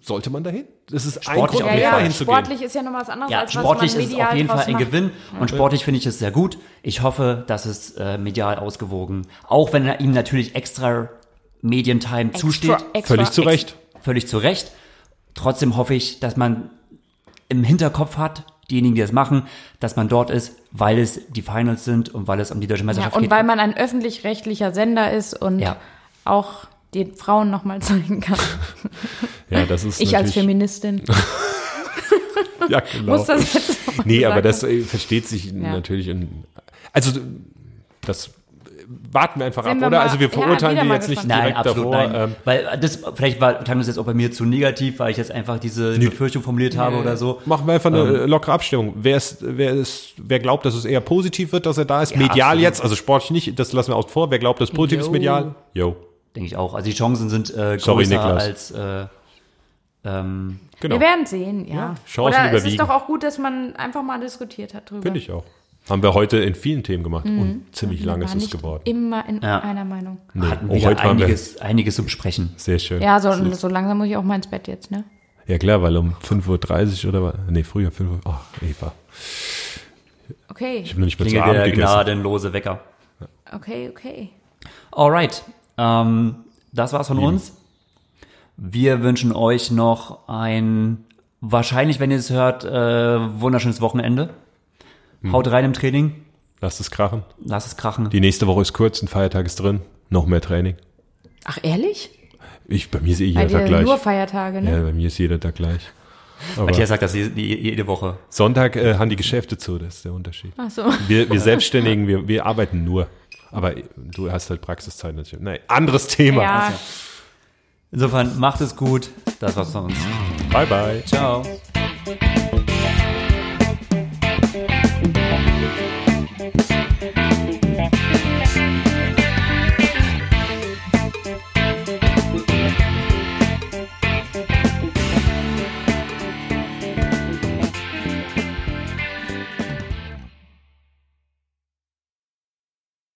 sollte man dahin. Das ist ein Sportlich Grund, auf ja, jeden ja, Fall hinzugehen. sportlich ist ja noch was anderes, ja, als sportlich was man ist es medial auf jeden Fall ein macht. Gewinn und sportlich finde ich es sehr gut. Ich hoffe, dass es äh, medial ausgewogen, auch wenn er ihm natürlich extra Medientime zusteht. extra. Völlig zu Recht. völlig zu Recht. Trotzdem hoffe ich, dass man im Hinterkopf hat, diejenigen, die das machen, dass man dort ist, weil es die Finals sind und weil es um die deutsche Ja, Meisterschaft und geht. weil man ein öffentlich-rechtlicher Sender ist und Ja. auch den Frauen nochmal zeigen kann. Ja, das ist Ich als Feministin Ja, genau. muss das jetzt nee, aber das haben. äh, versteht sich natürlich. In, also das warten wir einfach Sind ab, wir oder? mal- also wir ja, verurteilen wieder die jetzt nicht. Nein, direkt absolut davor. nein. Ähm, weil das, vielleicht war, klang das jetzt auch bei mir zu negativ, weil ich jetzt einfach diese Befürchtung formuliert habe oder so. machen wir einfach eine Ähm. äh, lockere Abstimmung. Wer, ist, wer, ist, wer glaubt, dass es eher positiv wird, dass er da ist? Ja, medial absolut. jetzt, also sportlich nicht, das lassen wir außen vor. Wer glaubt, dass positiv ist medial? Jo. Denke ich auch. Also die Chancen sind äh, Sorry, größer Niklas. als äh, ähm, Genau. Wir werden sehen, ja. Ja, Chancen Oder es ist doch auch gut, dass man einfach mal diskutiert hat drüber. Finde ich auch. Haben wir heute in vielen Themen gemacht und ziemlich lang Wir ist es geworden. Immer in Ja. einer Meinung. Nee. hatten Oh, wieder heute waren wir einiges, einiges zu besprechen. sehr schön. Ja, so, so langsam muss ich auch mal ins Bett jetzt, ne? Ja klar, weil um 5.30 Uhr oder was? Nee, früher 5 Uhr. Ach, Eva. Okay, Ich habe noch nicht mehr zu Abend der gnadenlose Wecker. okay, okay. Alright, ähm, das war's von uns. Wir wünschen euch noch ein, wahrscheinlich, wenn ihr es hört, äh, wunderschönes Wochenende. Hm. Haut rein im Training, Lasst es krachen. lasst es krachen. Die nächste Woche ist kurz, ein Feiertag ist drin. Noch mehr Training. Ach, ehrlich? Ich, bei mir ist eh jeder Tag gleich. nur Feiertage, ne? Ja, bei mir ist jeder Tag gleich. Aber Matthias sagt das jede, jede Woche. Sonntag äh, haben die Geschäfte zu, das ist der Unterschied. Ach so. Wir, wir Selbstständigen, wir, wir arbeiten nur. Aber du hast halt Praxiszeit natürlich. Nein, anderes Thema. Ja, Insofern macht es gut. Das war's von uns. Bye, bye. Ciao.